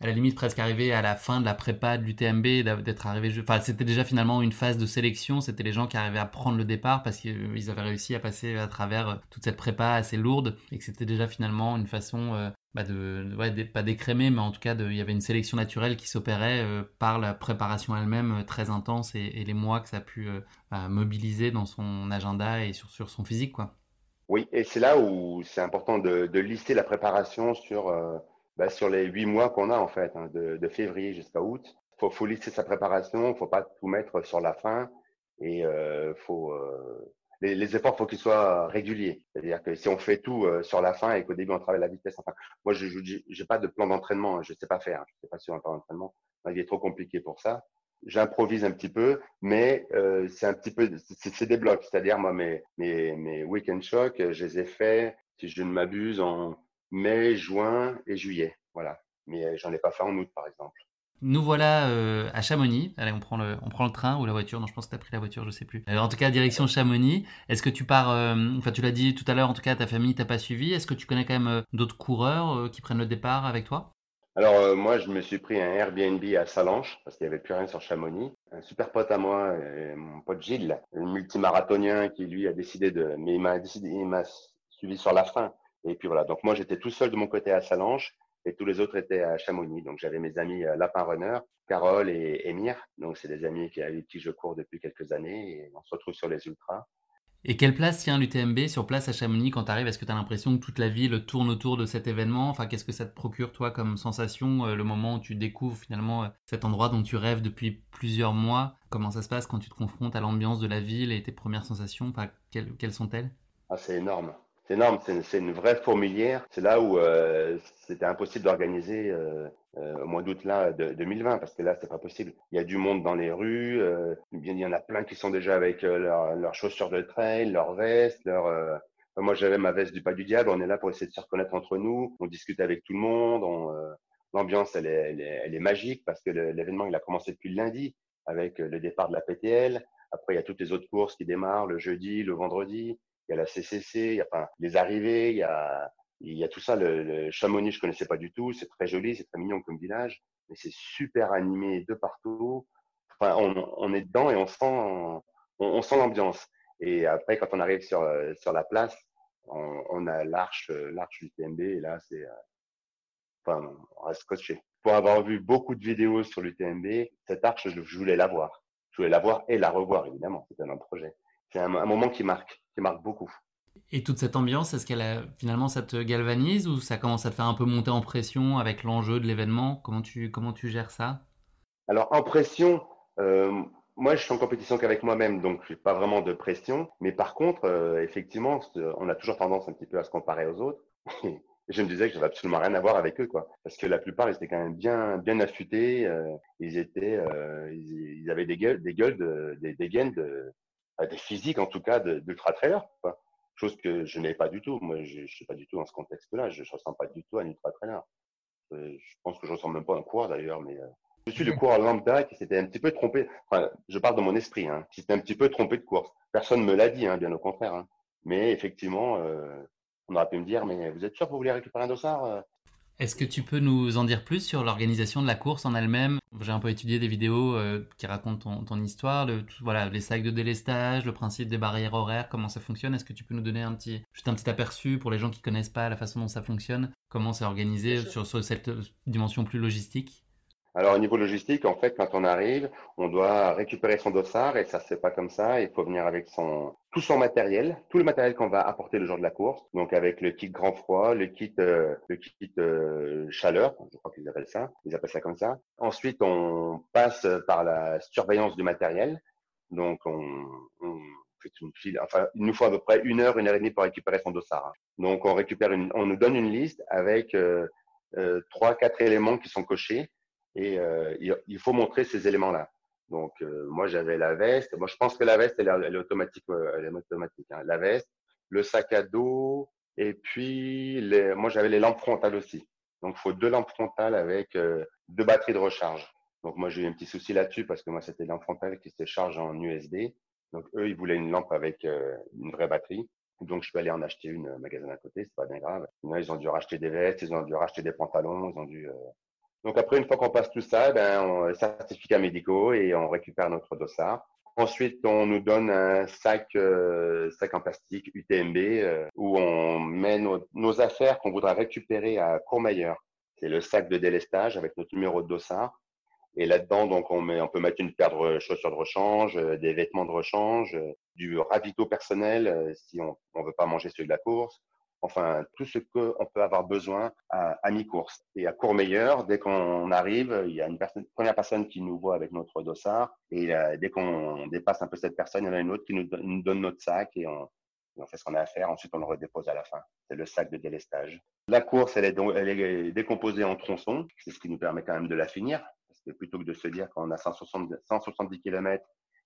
à la limite, presque arrivé à la fin de la prépa de l'UTMB, d'être arrivé. Enfin, c'était déjà finalement une phase de sélection. C'était les gens qui arrivaient à prendre le départ parce qu'ils avaient réussi à passer à travers euh, toute cette prépa assez lourde et que c'était déjà finalement une façon euh, bah de, pas d'écrémer, mais en tout cas, il y avait une sélection naturelle qui s'opérait par la préparation elle-même très intense et, les mois que ça a pu bah, mobiliser dans son agenda et sur, sur son physique, quoi. Oui, et c'est là où c'est important de, de, lister la préparation sur, euh, bah, sur les huit mois qu'on a en fait, hein, de, de, février jusqu'à août. Il faut, faut, lister sa préparation, il ne faut pas tout mettre sur la fin et euh, faut, euh, les, les, efforts, faut qu'ils soient réguliers. C'est-à-dire que si on fait tout euh, sur la fin et qu'au début on travaille la vitesse, enfin, moi je n'ai pas de plan d'entraînement, hein, je ne sais pas faire, je ne sais pas sur un plan d'entraînement, ma vie est trop compliquée pour ça j'improvise un petit peu, mais euh, c'est un petit peu, c'est des blocs. C'est-à-dire, moi, mes, mes, week-end shocks, je les ai faits, si je ne m'abuse, en mai, juin et juillet. Voilà. Mais euh, j'en ai pas fait en août, par exemple. Nous voilà euh, à Chamonix. Allez, on prend, le, on prend le train ou la voiture. Non, je pense que tu as pris la voiture, je sais plus. en tout cas, direction Chamonix. Est-ce que tu pars, enfin, tu l'as dit tout à l'heure, en tout cas, ta famille t'a pas suivi. Est-ce que tu connais quand même d'autres coureurs qui prennent le départ avec toi? Alors euh, moi, je me suis pris un Airbnb à Salanches parce qu'il n'y avait plus rien sur Chamonix. Un super pote à moi, mon pote Gilles, un multimarathonien qui lui a décidé de, mais il m'a décidé, m'a suivi sur la fin. Et puis voilà. Donc moi, j'étais tout seul de mon côté à Salanches et tous les autres étaient à Chamonix. Donc j'avais mes amis euh, Lapin Runner, Carole et Émir. Donc c'est des amis qui, avec qui je cours depuis quelques années et on se retrouve sur les ultras. Et quelle place tient l'UTMB sur place à Chamonix quand tu arrives Est-ce que tu as l'impression que toute la ville tourne autour de cet événement? Enfin, qu'est-ce que ça te procure toi comme sensation euh, le moment où tu découvres finalement euh, cet endroit dont tu rêves depuis plusieurs mois? Comment ça se passe quand tu te confrontes à l'ambiance de la ville et tes premières sensations? Enfin, quelles, sont-elles? Ah, C'est énorme. C'est énorme, c'est une, vraie fourmilière. C'est là où euh, c'était impossible d'organiser au mois d'août là de 2020 parce que là c'est pas possible. Il y a du monde dans les rues, euh, il y en a plein qui sont déjà avec euh, leurs chaussures de trail, leurs vestes, leur moi j'avais ma veste du pas du diable. On est là pour essayer de se reconnaître entre nous. On discute avec tout le monde. L'ambiance elle est, elle, est, elle est, magique parce que l'événement il a commencé depuis le lundi avec le départ de la PTL. Après il y a toutes les autres courses qui démarrent le jeudi, le vendredi. Il y a la CCC, y a enfin, les arrivées, il y a il y a tout ça. Le, Chamonix, je connaissais pas du tout. C'est très joli, c'est très mignon comme village, mais c'est super animé de partout. Enfin, on, est dedans et on sent, on, sent l'ambiance. Et après, quand on arrive sur, sur la place, on, a l'arche, l'arche du TMB et là, c'est, enfin, on reste scotché. Pour avoir vu beaucoup de vidéos sur l'UTMB, cette arche, je, voulais la voir. Je voulais la voir et la revoir, évidemment. C'était un projet. C'est un moment qui marque, qui marque beaucoup. Et toute cette ambiance, est-ce qu'elle finalement ça te galvanise ou ça commence à te faire un peu monter en pression avec l'enjeu de l'événement? Comment tu, comment tu gères ça? Alors en pression, euh, moi je suis en compétition qu'avec moi-même, donc je n'ai pas vraiment de pression. Mais par contre, euh, effectivement, on a toujours tendance un petit peu à se comparer aux autres. Je me disais que j'avais absolument rien à voir avec eux, quoi. Parce que la plupart, ils étaient quand même bien, bien affûtés. Euh, ils étaient, ils, avaient des gueules, des gueules, des, des gaines, de, des physiques en tout cas d'ultra trailer, quoi chose que je n'ai pas du tout. Moi, je ne suis pas du tout dans ce contexte-là. Je ne ressemble pas du tout à un ultra trainer. Euh, je pense que je ne ressemble même pas à un coureur d'ailleurs, mais euh, je suis le coureur lambda qui s'était un petit peu trompé. Enfin, je parle de mon esprit, hein, qui s'était un petit peu trompé de course. Personne ne me l'a dit, hein, bien au contraire. Hein. Mais effectivement, euh, on aurait pu me dire, mais vous êtes sûr que vous voulez récupérer un dossard est-ce que tu peux nous en dire plus sur l'organisation de la course en elle-même? J'ai un peu étudié des vidéos euh, qui racontent ton, histoire, le, voilà, les sacs de délestage, le principe des barrières horaires, comment ça fonctionne. Est-ce que tu peux nous donner un petit, juste un petit aperçu pour les gens qui connaissent pas la façon dont ça fonctionne? Comment c'est organisé sur, sur cette euh, dimension plus logistique? Alors au niveau logistique, en fait, quand on arrive, on doit récupérer son dossard et ça se fait pas comme ça. Il faut venir avec son tout son matériel, tout le matériel qu'on va apporter le jour de la course. Donc avec le kit grand froid, le kit euh, le kit euh, chaleur, je crois qu'ils appellent ça, ils appellent ça comme ça. Ensuite, on passe par la surveillance du matériel. Donc on, on fait une file, enfin il nous faut à peu près une heure, une heure et demie pour récupérer son dossard. Donc on récupère une, on nous donne une liste avec euh, euh trois, quatre éléments qui sont cochés et euh, il faut montrer ces éléments-là. Donc, euh, moi, j'avais la veste. Moi, je pense que la veste, elle, est automatique. Elle est automatique hein. La veste, le sac à dos, et puis, les, moi, j'avais les lampes frontales aussi. Donc, il faut deux lampes frontales avec euh, deux batteries de recharge. Donc, moi, j'ai eu un petit souci là-dessus parce que moi, c'était lampes frontales qui se chargent en USB. Donc, eux, ils voulaient une lampe avec une vraie batterie. Donc, je peux aller en acheter une au magasin à côté, c'est pas bien grave. ils ont dû racheter des vestes, ils ont dû racheter des pantalons, ils ont dû donc après, une fois qu'on passe tout ça, ben, on certificats médicaux et on récupère notre dossard. Ensuite, on nous donne un sac, euh, sac en plastique UTMB euh, où on met nos, affaires qu'on voudra récupérer à Courmayeur. C'est le sac de délestage avec notre numéro de dossard. Et là-dedans, donc, on, met, on peut mettre une paire de chaussures de rechange, euh, des vêtements de rechange, du ravito personnel si on ne veut pas manger celui de la course, enfin tout ce qu'on peut avoir besoin à, mi-course. Et à Courmayeur, dès qu'on arrive, il y a une première personne qui nous voit avec notre dossard, et euh, dès qu'on dépasse un peu cette personne, il y en a une autre qui nous, donne notre sac et on, fait ce qu'on a à faire. Ensuite, on le redépose à la fin. C'est le sac de délestage. La course, elle est, elle est décomposée en tronçons. C'est ce qui nous permet quand même de la finir. Parce que plutôt que de se dire qu'on a 170, 170 km,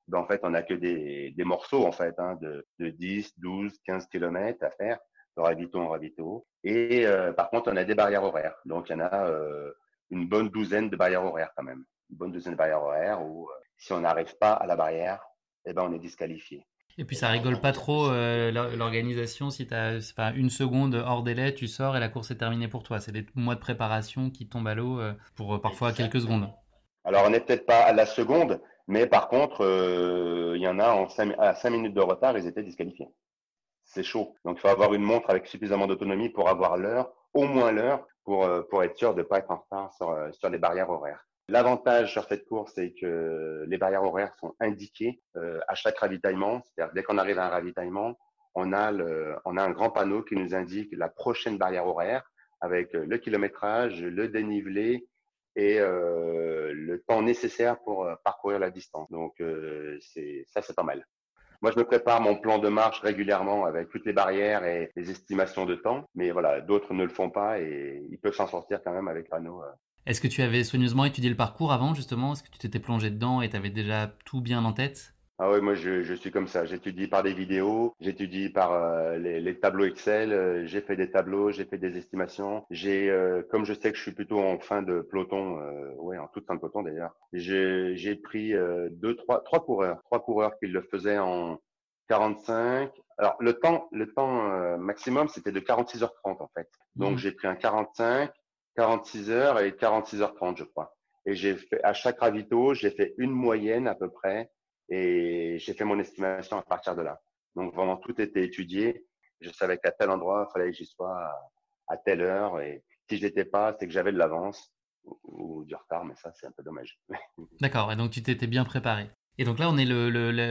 ben en fait, on n'a que des, des, morceaux en fait, hein, de, de 10, 12, 15 km à faire de ravito en ravito. Et euh, par contre, on a des barrières horaires. Donc, il y en a euh, une bonne douzaine de barrières horaires quand même. Une bonne douzaine de barrières horaires où euh, si on n'arrive pas à la barrière, eh ben, on est disqualifié. Et puis ça rigole pas trop l'organisation si tu as une seconde hors délai, tu sors et la course est terminée pour toi. C'est des mois de préparation qui tombent à l'eau pour parfois quelques secondes. Alors on n'est peut-être pas à la seconde, mais par contre, il y en a en à 5 minutes de retard, ils étaient disqualifiés c'est chaud. Donc, il faut avoir une montre avec suffisamment d'autonomie pour avoir l'heure, au moins l'heure, pour, euh, pour être sûr de ne pas être en retard sur, euh, sur les barrières horaires. L'avantage sur cette course, c'est que les barrières horaires sont indiquées euh, à chaque ravitaillement. C'est-à-dire dès qu'on arrive à un ravitaillement, on a, le, on a un grand panneau qui nous indique la prochaine barrière horaire avec le kilométrage, le dénivelé et le temps nécessaire pour parcourir la distance. Donc ça, c'est pas mal. Moi, je me prépare mon plan de marche régulièrement avec toutes les barrières et les estimations de temps. Mais voilà, d'autres ne le font pas et ils peuvent s'en sortir quand même avec panneau. Euh. Est-ce que tu avais soigneusement étudié le parcours avant, justement? Est-ce que tu t'étais plongé dedans et tu avais déjà tout bien en tête? Ah oui, moi je, je, suis comme ça. J'étudie par des vidéos, j'étudie par euh, les, les, tableaux Excel. Euh, j'ai fait des tableaux, j'ai fait des estimations. J'ai, euh, comme je sais que je suis plutôt en fin de peloton, ouais, en toute fin de peloton d'ailleurs, j'ai pris deux, trois, trois coureurs, trois coureurs qui le faisaient en 45. Alors le temps, le temps maximum c'était de 46h30 en fait. Donc mmh. j'ai pris un 45, 46 heures et 46h30 je crois. Et j'ai fait à chaque ravito, j'ai fait une moyenne à peu près et j'ai fait mon estimation à partir de là. Donc vraiment tout était étudié. Je savais qu'à tel endroit, il fallait que j'y sois à, telle heure. Et si je l'étais pas, c'est que j'avais de l'avance ou, du retard, mais ça c'est un peu dommage. D'accord. Et donc tu t'étais bien préparé. Et donc là, on est le,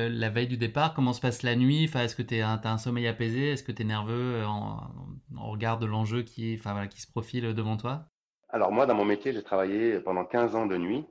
la veille du départ. Comment se passe la nuit? Enfin, Est-ce que tu as un sommeil apaisé? Est-ce que tu es nerveux en, en, regard de l'enjeu qui, enfin, voilà, qui se profile devant toi? Alors moi, dans mon métier, j'ai travaillé pendant 15 ans de nuit.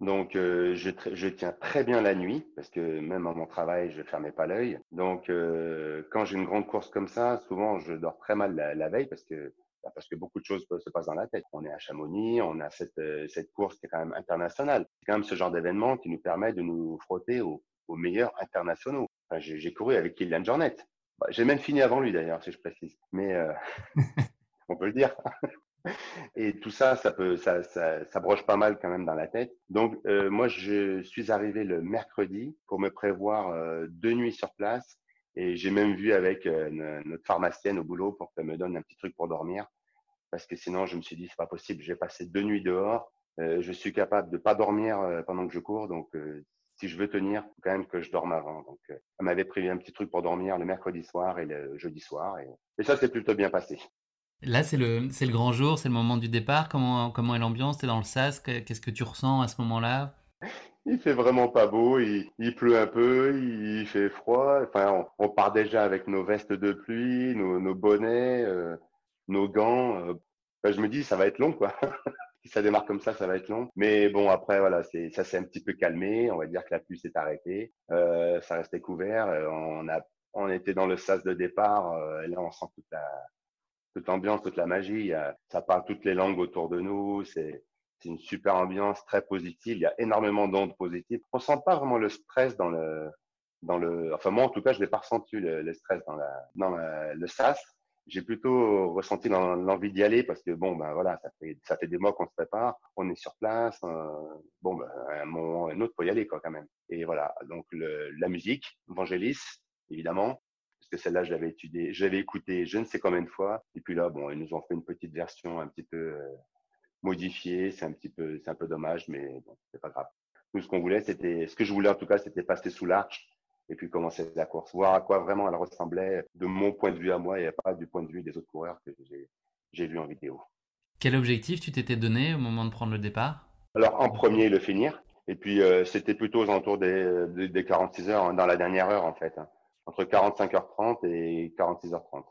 Donc, euh, je, je, tiens très bien la nuit parce que même à mon travail, je ne fermais pas l'œil. Donc, euh, quand j'ai une grande course comme ça, souvent, je dors très mal la, veille parce que bah, parce que beaucoup de choses se passent dans la tête. On est à Chamonix, on a cette, euh, cette course qui est quand même internationale. C'est quand même ce genre d'événement qui nous permet de nous frotter aux, aux meilleurs internationaux. Enfin, j'ai couru avec Kylian Jornet. Bah, j'ai même fini avant lui d'ailleurs, si je précise. Mais euh, on peut le dire. Et tout ça, ça peut, ça, ça, ça, broche pas mal quand même dans la tête. Donc, euh, moi, je suis arrivé le mercredi pour me prévoir euh, deux nuits sur place. Et j'ai même vu avec euh, notre pharmacienne au boulot pour qu'elle me donne un petit truc pour dormir. Parce que sinon, je me suis dit, c'est pas possible. J'ai passé deux nuits dehors. je suis capable de pas dormir pendant que je cours. Donc, si je veux tenir, faut quand même que je dorme avant. Donc, elle m'avait prévu un petit truc pour dormir le mercredi soir et le jeudi soir. Et ça, c'est plutôt bien passé. Là, c'est le, grand jour, c'est le moment du départ. Comment, est l'ambiance? Tu es dans le sas Qu'est-ce que tu ressens à ce moment-là? Il fait vraiment pas beau, il, pleut un peu, il fait froid. Enfin, on, part déjà avec nos vestes de pluie, nos, bonnets, euh, nos gants. Euh. je me dis, ça va être long, quoi. si ça démarre comme ça, ça va être long. Mais bon, après, voilà, ça s'est un petit peu calmé. On va dire que la pluie s'est arrêtée. Euh, ça restait couvert. On, était dans le sas de départ. là, on sent toute la, toute l'ambiance, toute la magie. ça parle toutes les langues autour de nous. C'est une super ambiance très positive. Il y a énormément d'ondes positives. On sent pas vraiment le stress dans le dans le. Enfin moi en tout cas, je l'ai pas ressenti le, stress dans la dans le sas. J'ai plutôt ressenti l'envie d'y aller parce que bon ben voilà, ça fait ça fait des mois qu'on se prépare, on est sur place. Euh, bon ben un moment un autre pour y aller quoi quand même. Et voilà donc le, la musique, Vangelis évidemment, que celle-là, je l'avais étudiée, je l'avais écoutée je ne sais combien de fois. Et puis là, bon, ils nous ont fait une petite version un petit peu euh, modifiée. C'est un petit peu, c'est un peu dommage, mais bon, c'est pas grave. Nous, ce qu'on voulait, c'était, ce que je voulais en tout cas, c'était passer sous l'arche et puis commencer la course, voir à quoi vraiment elle ressemblait de mon point de vue à moi et pas du point de vue des autres coureurs que j'ai vu en vidéo. Quel objectif tu t'étais donné au moment de prendre le départ? Alors, en premier, le finir. Et puis, euh, c'était plutôt aux alentours des, des, 46 heures, hein, dans la dernière heure, en fait. Hein entre 45h30 et 46h30.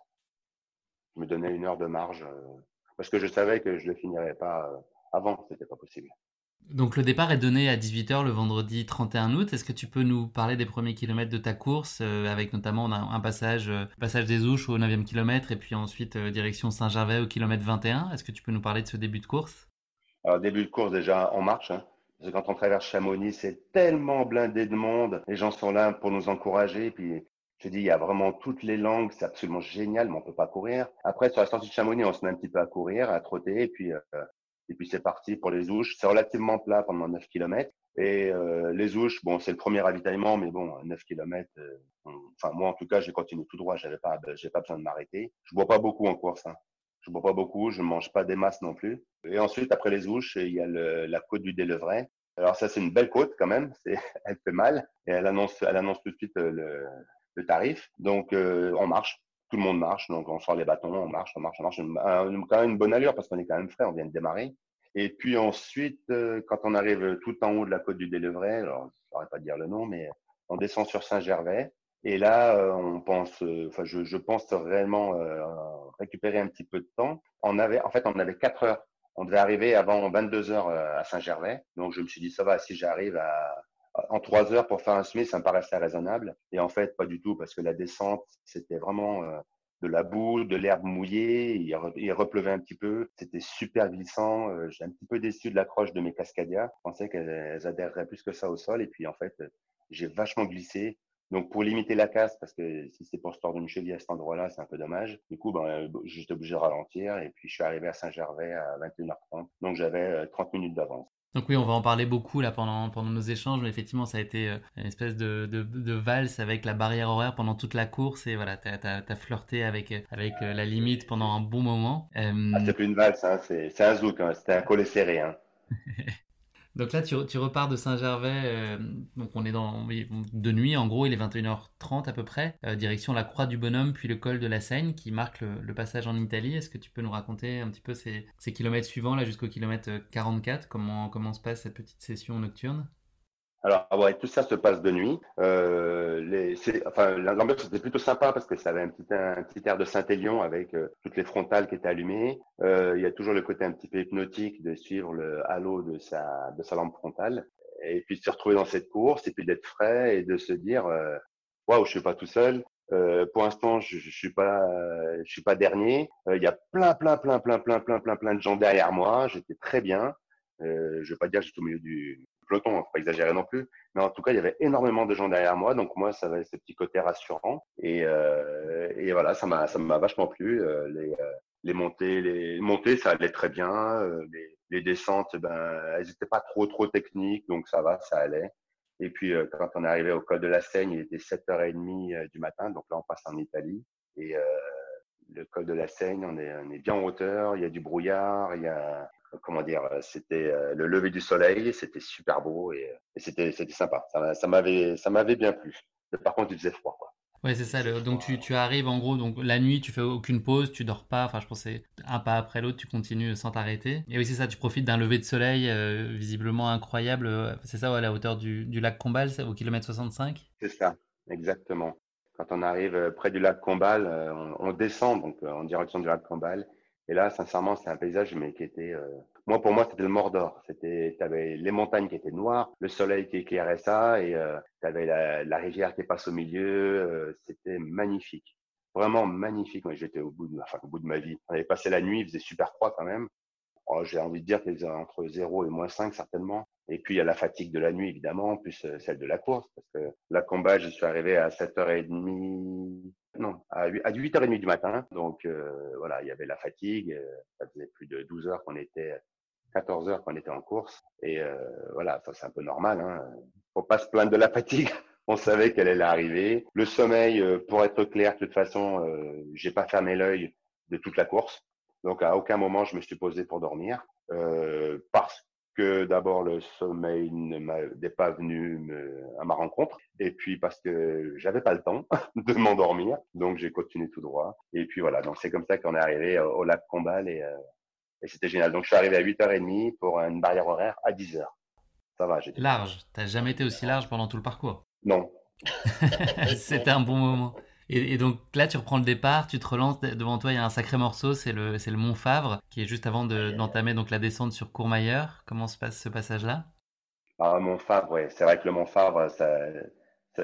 Je me donnais une heure de marge euh, parce que je savais que je ne finirais pas euh, avant, c'était pas possible. Donc le départ est donné à 18h le vendredi 31 août. Est-ce que tu peux nous parler des premiers kilomètres de ta course euh, avec notamment un passage, passage des Ouches au 9e kilomètre et puis ensuite direction Saint-Gervais au kilomètre 21 Est-ce que tu peux nous parler de ce début de course? Alors début de course déjà en marche. Hein. Parce que quand on traverse Chamonix, c'est tellement blindé de monde. Les gens sont là pour nous encourager. Puis je dis, il y a vraiment toutes les langues, c'est absolument génial, mais on peut pas courir. Après, sur la sortie de Chamonix, on se met un petit peu à courir, à trotter, et puis euh, et puis c'est parti pour les ouches. C'est relativement plat pendant 9 km. Et euh, les ouches, bon, c'est le premier ravitaillement, mais bon, 9 km, euh, enfin moi en tout cas, j'ai continué tout droit, j'avais pas, j'ai pas besoin de m'arrêter. Je bois pas beaucoup en course, hein. je bois pas beaucoup, je mange pas des masses non plus. Et ensuite, après les ouches, il y a le, la côte du Délevray. Alors ça, c'est une belle côte quand même, c'est, elle fait mal et elle annonce, elle annonce tout de suite le, le tarif. Donc, euh, on marche. Tout le monde marche. Donc, on sort les bâtons, on marche, on marche, on marche. quand même une bonne allure parce qu'on est quand même frais, on vient de démarrer. Et puis ensuite, euh, quand on arrive tout en haut de la côte du Délevray, alors je saurais pas dire le nom, mais on descend sur Saint-Gervais. Et là, euh, on pense, enfin, je, je, pense réellement récupérer un petit peu de temps. On avait, en fait, on avait quatre heures. On devait arriver avant 22 heures à Saint-Gervais. Donc, je me suis dit, ça va, si j'arrive à, en trois heures pour faire un semi, ça me paraissait raisonnable. Et en fait, pas du tout, parce que la descente, c'était vraiment de la boue, de l'herbe mouillée, il, repleuvait un petit peu, c'était super glissant, euh, j'ai un petit peu déçu de l'accroche de mes Cascadia, je pensais qu'elles adhéreraient plus que ça au sol, et puis en fait, j'ai vachement glissé. Donc pour limiter la casse, parce que si c'est pour se tordre une cheville à cet endroit-là, c'est un peu dommage. Du coup, ben, j'étais obligé de ralentir, et puis je suis arrivé à Saint-Gervais à 21h30, donc j'avais 30 euh, minutes d'avance. Donc oui, on va en parler beaucoup là pendant, pendant nos échanges, mais effectivement, ça a été euh, une espèce de, de, valse avec la barrière horaire pendant toute la course et voilà, tu as, flirté avec, avec euh, la limite pendant un bon moment. Euh, ah, c'est plus une valse, hein, c'est un zouk, hein, c'était un collet serré. Hein. Donc là, tu, repars de Saint-Gervais, euh, donc on est dans, de nuit, en gros, il est 21h30 à peu près, euh, direction la Croix du Bonhomme, puis le col de la Seigne, qui marque le, passage en Italie. Est-ce que tu peux nous raconter un petit peu ces, kilomètres suivants, là, jusqu'au kilomètre 44, comment, comment se passe cette petite session nocturne? Alors, ouais, tout ça se passe de nuit. Euh, les, enfin, l'ambiance était plutôt sympa parce que ça avait un petit, un petit air de Saint-Élion avec euh, toutes les frontales qui étaient allumées. Euh, il y a toujours le côté un petit peu hypnotique de suivre le halo de sa, de sa lampe frontale. Et puis de se retrouver dans cette course et puis d'être frais et de se dire, euh, waouh, je suis pas tout seul. Euh, pour l'instant, je, je suis pas, je suis pas dernier. Euh, il y a plein, plein, plein, plein, plein, plein, plein, plein de gens derrière moi. J'étais très bien. Euh, je vais pas dire que j'étais au milieu du, peloton, faut pas exagérer non plus. Mais en tout cas, il y avait énormément de gens derrière moi, donc moi, ça avait ce petit côté rassurant. Et, euh, et voilà, ça m'a, ça m'a vachement plu. Euh, les, euh, les montées, les montées, ça allait très bien. Les, les descentes, ben, elles n'étaient pas trop, trop techniques, donc ça va, ça allait. Et puis, quand on est arrivé au col de la Seigne, il était 7h30 du matin, donc là, on passe en Italie. Et le col de la Seigne, on est, on est bien en hauteur, il y a du brouillard, il y a, comment dire, euh, c'était euh, le lever du soleil, c'était super beau et, c'était c'était sympa. Ça, m'avait ça m'avait bien plu. par contre, il faisait froid. Quoi. Ouais, c'est ça. donc tu, tu, arrives en gros, donc la nuit, tu fais aucune pause, tu dors pas. Enfin, je pensais un pas après l'autre, tu continues sans t'arrêter. Et oui, c'est ça. Tu profites d'un lever de soleil euh, visiblement incroyable. C'est ça, à la hauteur du, du lac Combal, au kilomètre 65. C'est ça, exactement. Quand on arrive près du lac Combal, on, on descend donc en direction du lac Combal et là, sincèrement, c'est un paysage mais qui était, euh... moi pour moi, c'était le Mordor. C'était, avais les montagnes qui étaient noires, le soleil qui éclairait ça, et euh, tu avais la, rivière qui passe au milieu. Euh, c'était magnifique, vraiment magnifique. Moi, j'étais au bout de, enfin, au bout de ma vie. On avait passé la nuit, il faisait super froid quand même. Oh, j'ai envie de dire qu'il faisait entre 0 et moins 5 certainement. Et puis il y a la fatigue de la nuit évidemment, plus euh, celle de la course, parce que la combat, je suis arrivé à 7h30, non, à 8h30 du matin. Donc euh, voilà, il y avait la fatigue. Euh, ça faisait plus de 12 heures qu'on était, 14 heures qu'on était en course. Et euh, voilà, ça c'est un peu normal. Hein. Faut pas se plaindre de la fatigue. On savait qu'elle allait arriver. Le sommeil, pour être clair, de toute façon, euh, j'ai pas fermé l'œil de toute la course. Donc à aucun moment je me suis posé pour dormir euh, parce que d'abord le sommeil n'est pas venu à ma rencontre. Et puis parce que j'avais pas le temps de m'endormir donc j'ai continué tout droit. Et puis voilà donc c'est comme ça qu'on est arrivé au lac Combal et, euh, et c'était génial. Donc je suis arrivé à 8h30 pour une barrière horaire à 10h ça va j'étais large. T'as jamais été aussi large pendant tout le parcours? Non. C'était un bon moment et, donc là, tu reprends le départ, tu te relances. Devant toi, il y a un sacré morceau, c'est le, le Mont Favre, qui est juste avant d'entamer donc la descente sur Courmayeur. Comment se passe ce passage-là? Ah, Mont Favre, oui. C'est vrai que le Mont Favre, ça,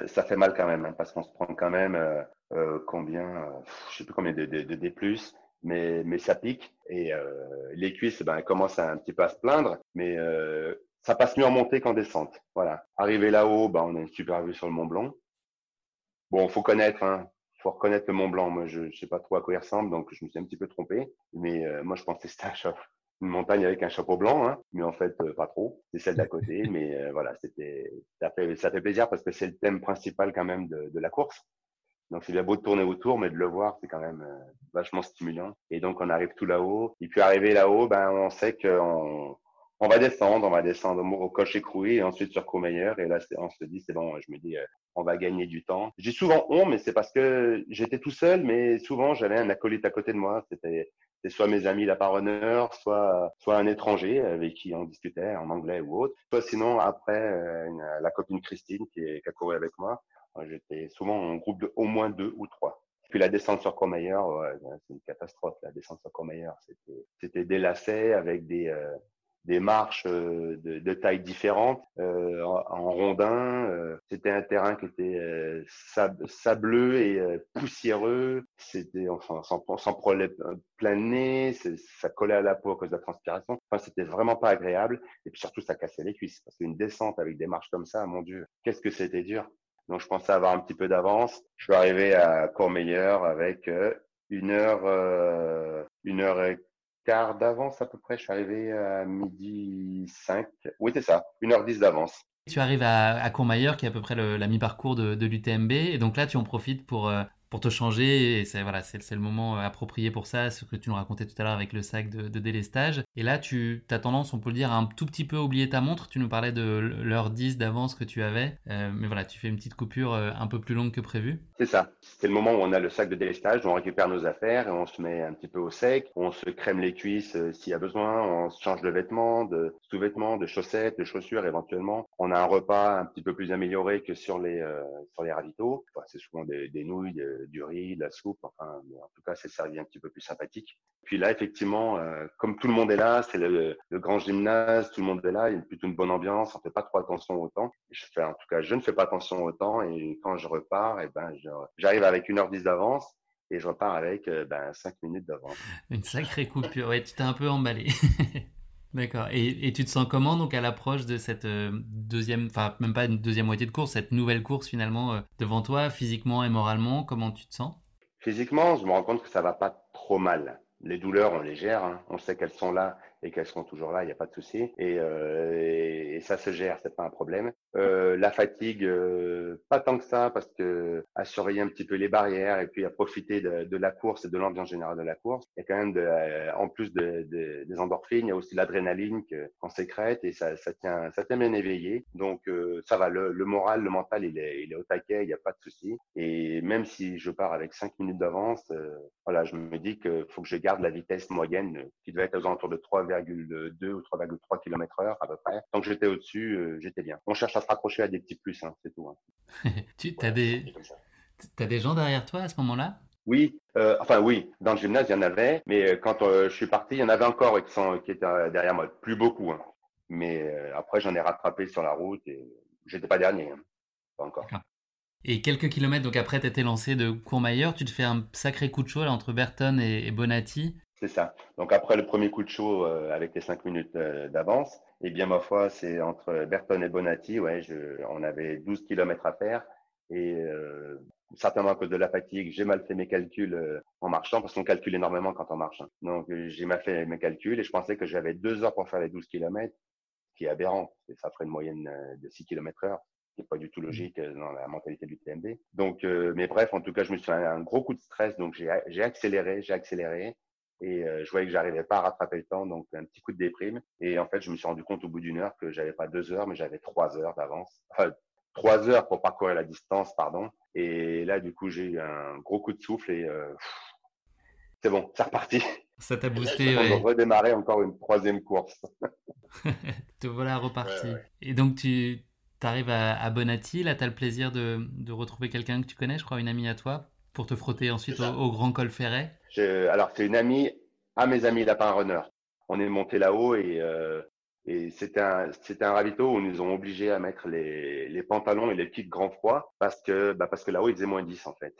ça, fait mal quand même, hein, parce qu'on se prend quand même euh, euh combien, euh, je sais plus combien de, de, de D+, mais, mais ça pique. Et euh, les cuisses, ben, commencent un petit peu à se plaindre, mais ça passe mieux en montée qu'en descente. Voilà. Arrivé là-haut, ben, on a une super vue sur le Mont Blanc. Bon, faut connaître, hein, faut reconnaître le Mont Blanc. Moi, je ne sais pas trop à quoi il ressemble, donc je me suis un petit peu trompé. Mais euh, moi, je pensais que c'était une montagne avec un chapeau blanc, hein, mais en fait, euh, pas trop. C'est celle d'à côté, mais euh, voilà, c'était ça fait, ça fait plaisir parce que c'est le thème principal quand même de, de la course. Donc c'est bien beau de tourner autour, mais de le voir, c'est quand même vachement stimulant. Et donc on arrive tout là-haut. Et puis arrivé là-haut, ben on sait qu'on on va descendre, on va descendre au cocher écroué et ensuite sur Courmayeur. Et là, on se dit, c'est bon, je me dis, euh, on va gagner du temps. J'ai souvent honte, mais c'est parce que j'étais tout seul, mais souvent j'avais un acolyte à côté de moi. C'était soit mes amis la paronneur, soit soit un étranger avec qui on discutait en anglais ou autre, soit sinon après euh, la copine Christine qui, est, qui a couru avec moi. J'étais souvent en groupe de au moins deux ou trois. Puis la descente sur Courmayeur, c'est une catastrophe. La descente sur Courmayeur, c'était lacets avec des euh, des marches euh, de, de tailles différentes euh, en, rondin. Euh, c'était un terrain qui était sableux et poussiéreux. C'était enfin sans, sans problème plein nez, ça collait à la peau à cause de la transpiration. Enfin, c'était vraiment pas agréable. Et puis surtout, ça cassait les cuisses parce qu'une descente avec des marches comme ça, mon Dieu, qu'est-ce que c'était dur. Donc, je pensais avoir un petit peu d'avance. Je suis arrivé à Courmayeur avec une heure, une heure et quart d'avance à peu près. Je suis arrivé à midi 5. Oui, c'est ça, 1h10 d'avance. Tu arrives à, à Courmayeur, qui est à peu près la mi-parcours de, de l'UTMB. Et donc là, tu en profites pour, euh, pour te changer. Et c'est voilà, c'est le moment euh, approprié pour ça, ce que tu nous racontais tout à l'heure avec le sac de, de, délestage. Et là, tu as tendance, on peut le dire, à un tout petit peu oublier ta montre. Tu nous parlais de l'heure 10 d'avance que tu avais. Euh, mais voilà, tu fais une petite coupure euh, un peu plus longue que prévu. C'est ça. C'est le moment où on a le sac de délestage, où on récupère nos affaires et on se met un petit peu au sec. On se crème les cuisses s'il y a besoin. On se change de vêtements, de sous-vêtements, de chaussettes, de chaussures éventuellement. On a un repas un petit peu plus amélioré que sur les, sur les ravitaux. C'est souvent des nouilles, du riz, de la soupe. Enfin, en tout cas, c'est servi un petit peu plus sympathique. Puis là, effectivement, euh, comme tout le monde est là, c'est le, grand gymnase, tout le monde est là, il y a plutôt une bonne ambiance, on fait pas trop attention au temps. Je fais, en tout cas, je ne fais pas attention au temps et quand je repars, eh ben, j'arrive avec une heure dix d'avance et je repars avec euh, ben, 5 minutes d'avance. Une sacrée coupure, ouais, tu t'es un peu emballé. D'accord. Et, tu te sens comment donc à l'approche de cette euh, deuxième, enfin même pas une deuxième moitié de course, cette nouvelle course finalement euh, devant toi, physiquement et moralement, comment tu te sens? Physiquement, je me rends compte que ça va pas trop mal. Les douleurs, on les gère, hein. on sait qu'elles sont là et qu'elles seront toujours là, il n'y a pas de souci. Et, euh, et, ça se gère, c'est pas un problème. Euh, la fatigue, euh, pas tant que ça, parce que à surveiller un petit peu les barrières et puis à profiter de, la course et de l'ambiance générale de la course. Il y a quand même, en plus de, de, des endorphines, il y a aussi l'adrénaline qu'on sécrète et ça, ça, tient, bien éveillé. Donc ça va, le, moral, le mental, il est, il au taquet, il n'y a pas de souci. Et même si je pars avec 5 minutes d'avance, voilà, je me dis qu'il faut que je garde la vitesse moyenne qui devait être aux alentours de 3, 3,2 ou 3,3 km heure à peu près. Tant que j'étais au-dessus, euh, j'étais bien. On cherche à se raccrocher à des petits plus, hein, c'est tout. Hein. tu as, des... as des gens derrière toi à ce moment-là? Oui, euh, enfin oui, dans le gymnase, il y en avait, mais euh, quand je suis parti, il y en avait encore qui, sont, qui étaient derrière moi, plus beaucoup. Hein. Mais après, j'en ai rattrapé sur la route et j'étais pas dernier, hein. pas encore. Et quelques kilomètres donc après, tu étais lancé de Courmayeur, tu te fais un sacré coup de chaud là, entre Berton et, et Bonatti. C'est ça. Donc après le premier coup de chaud euh, avec les cinq minutes euh, d'avance, eh bien ma foi, c'est entre Berton et Bonatti, ouais, je, on avait 12 kilomètres à faire et euh, certainement à cause de la fatigue, j'ai mal fait mes calculs euh, en marchant parce qu'on calcule énormément quand on marche. Hein. Donc j'ai mal fait mes calculs et je pensais que j'avais deux heures pour faire les 12 kilomètres, qui est aberrant. Ça ferait une moyenne de 6 kilomètres heure qui n'est pas du tout logique dans la mentalité du TMB. Donc, mais bref, en tout cas, je me suis fait un gros coup de stress, donc j'ai accéléré, j'ai accéléré. Et je voyais que j'arrivais pas à rattraper le temps, donc un petit coup de déprime. Et en fait, je me suis rendu compte au bout d'une heure que j'avais pas deux heures, mais j'avais trois heures d'avance. Enfin, trois heures pour parcourir la distance, pardon. Et là, du coup, j'ai eu un gros coup de souffle et euh, c'est bon, c'est reparti. Ça t'a boosté. Va redémarrer encore une troisième course. Te voilà reparti. Et donc, tu arrives à, à Bonatti. Là, tu as le plaisir de, de retrouver quelqu'un que tu connais, je crois, une amie à toi, pour te frotter ensuite au, Grand Col Ferret? Alors, c'est une amie à mes amis lapin runner. On est monté là-haut et, euh, et c'était un, un ravito où ils nous ont obligés à mettre les, les pantalons et les kits grand froid parce que, bah parce que là-haut, il faisait moins 10 en fait.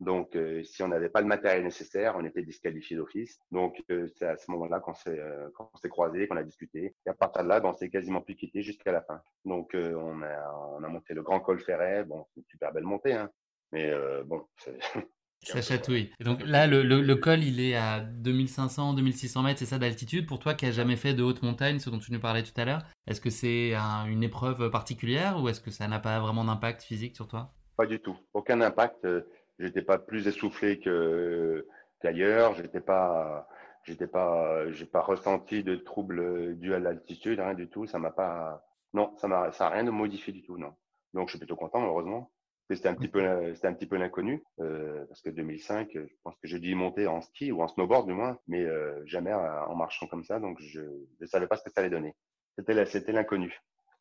Donc, euh, si on n'avait pas le matériel nécessaire, on était disqualifié d'office. Donc, euh, c'est à ce moment-là qu'on s'est euh, qu'on s'est croisés, qu'on a discuté. Et à partir de là, ben, on s'est quasiment plus quitté jusqu'à la fin. Donc, on a on a monté le Grand Col Ferret. Bon, c'est une super belle montée, hein. Mais bon, Ça chatouille. Et donc là, le, le, col, il est à 2500, 2600 mètres, c'est ça d'altitude. Pour toi qui n'as jamais fait de haute montagne, ce dont tu nous parlais tout à l'heure, est-ce que c'est une épreuve particulière ou est-ce que ça n'a pas vraiment d'impact physique sur toi? Pas du tout. Aucun impact. J'étais pas plus essoufflé que qu'ailleurs. J'étais pas, j'étais pas, j'ai pas ressenti de troubles dus à l'altitude, rien du tout. Ça m'a pas, non, ça m'a, ça a rien de modifié du tout, non. Donc je suis plutôt content, heureusement. C'était un petit peu, c'était un petit peu l'inconnu, euh, parce que 2005, je pense que j'ai dû y monter en ski ou en snowboard du moins, mais euh, jamais en marchant comme ça, donc je ne savais pas ce que ça allait donner. C'était, c'était l'inconnu.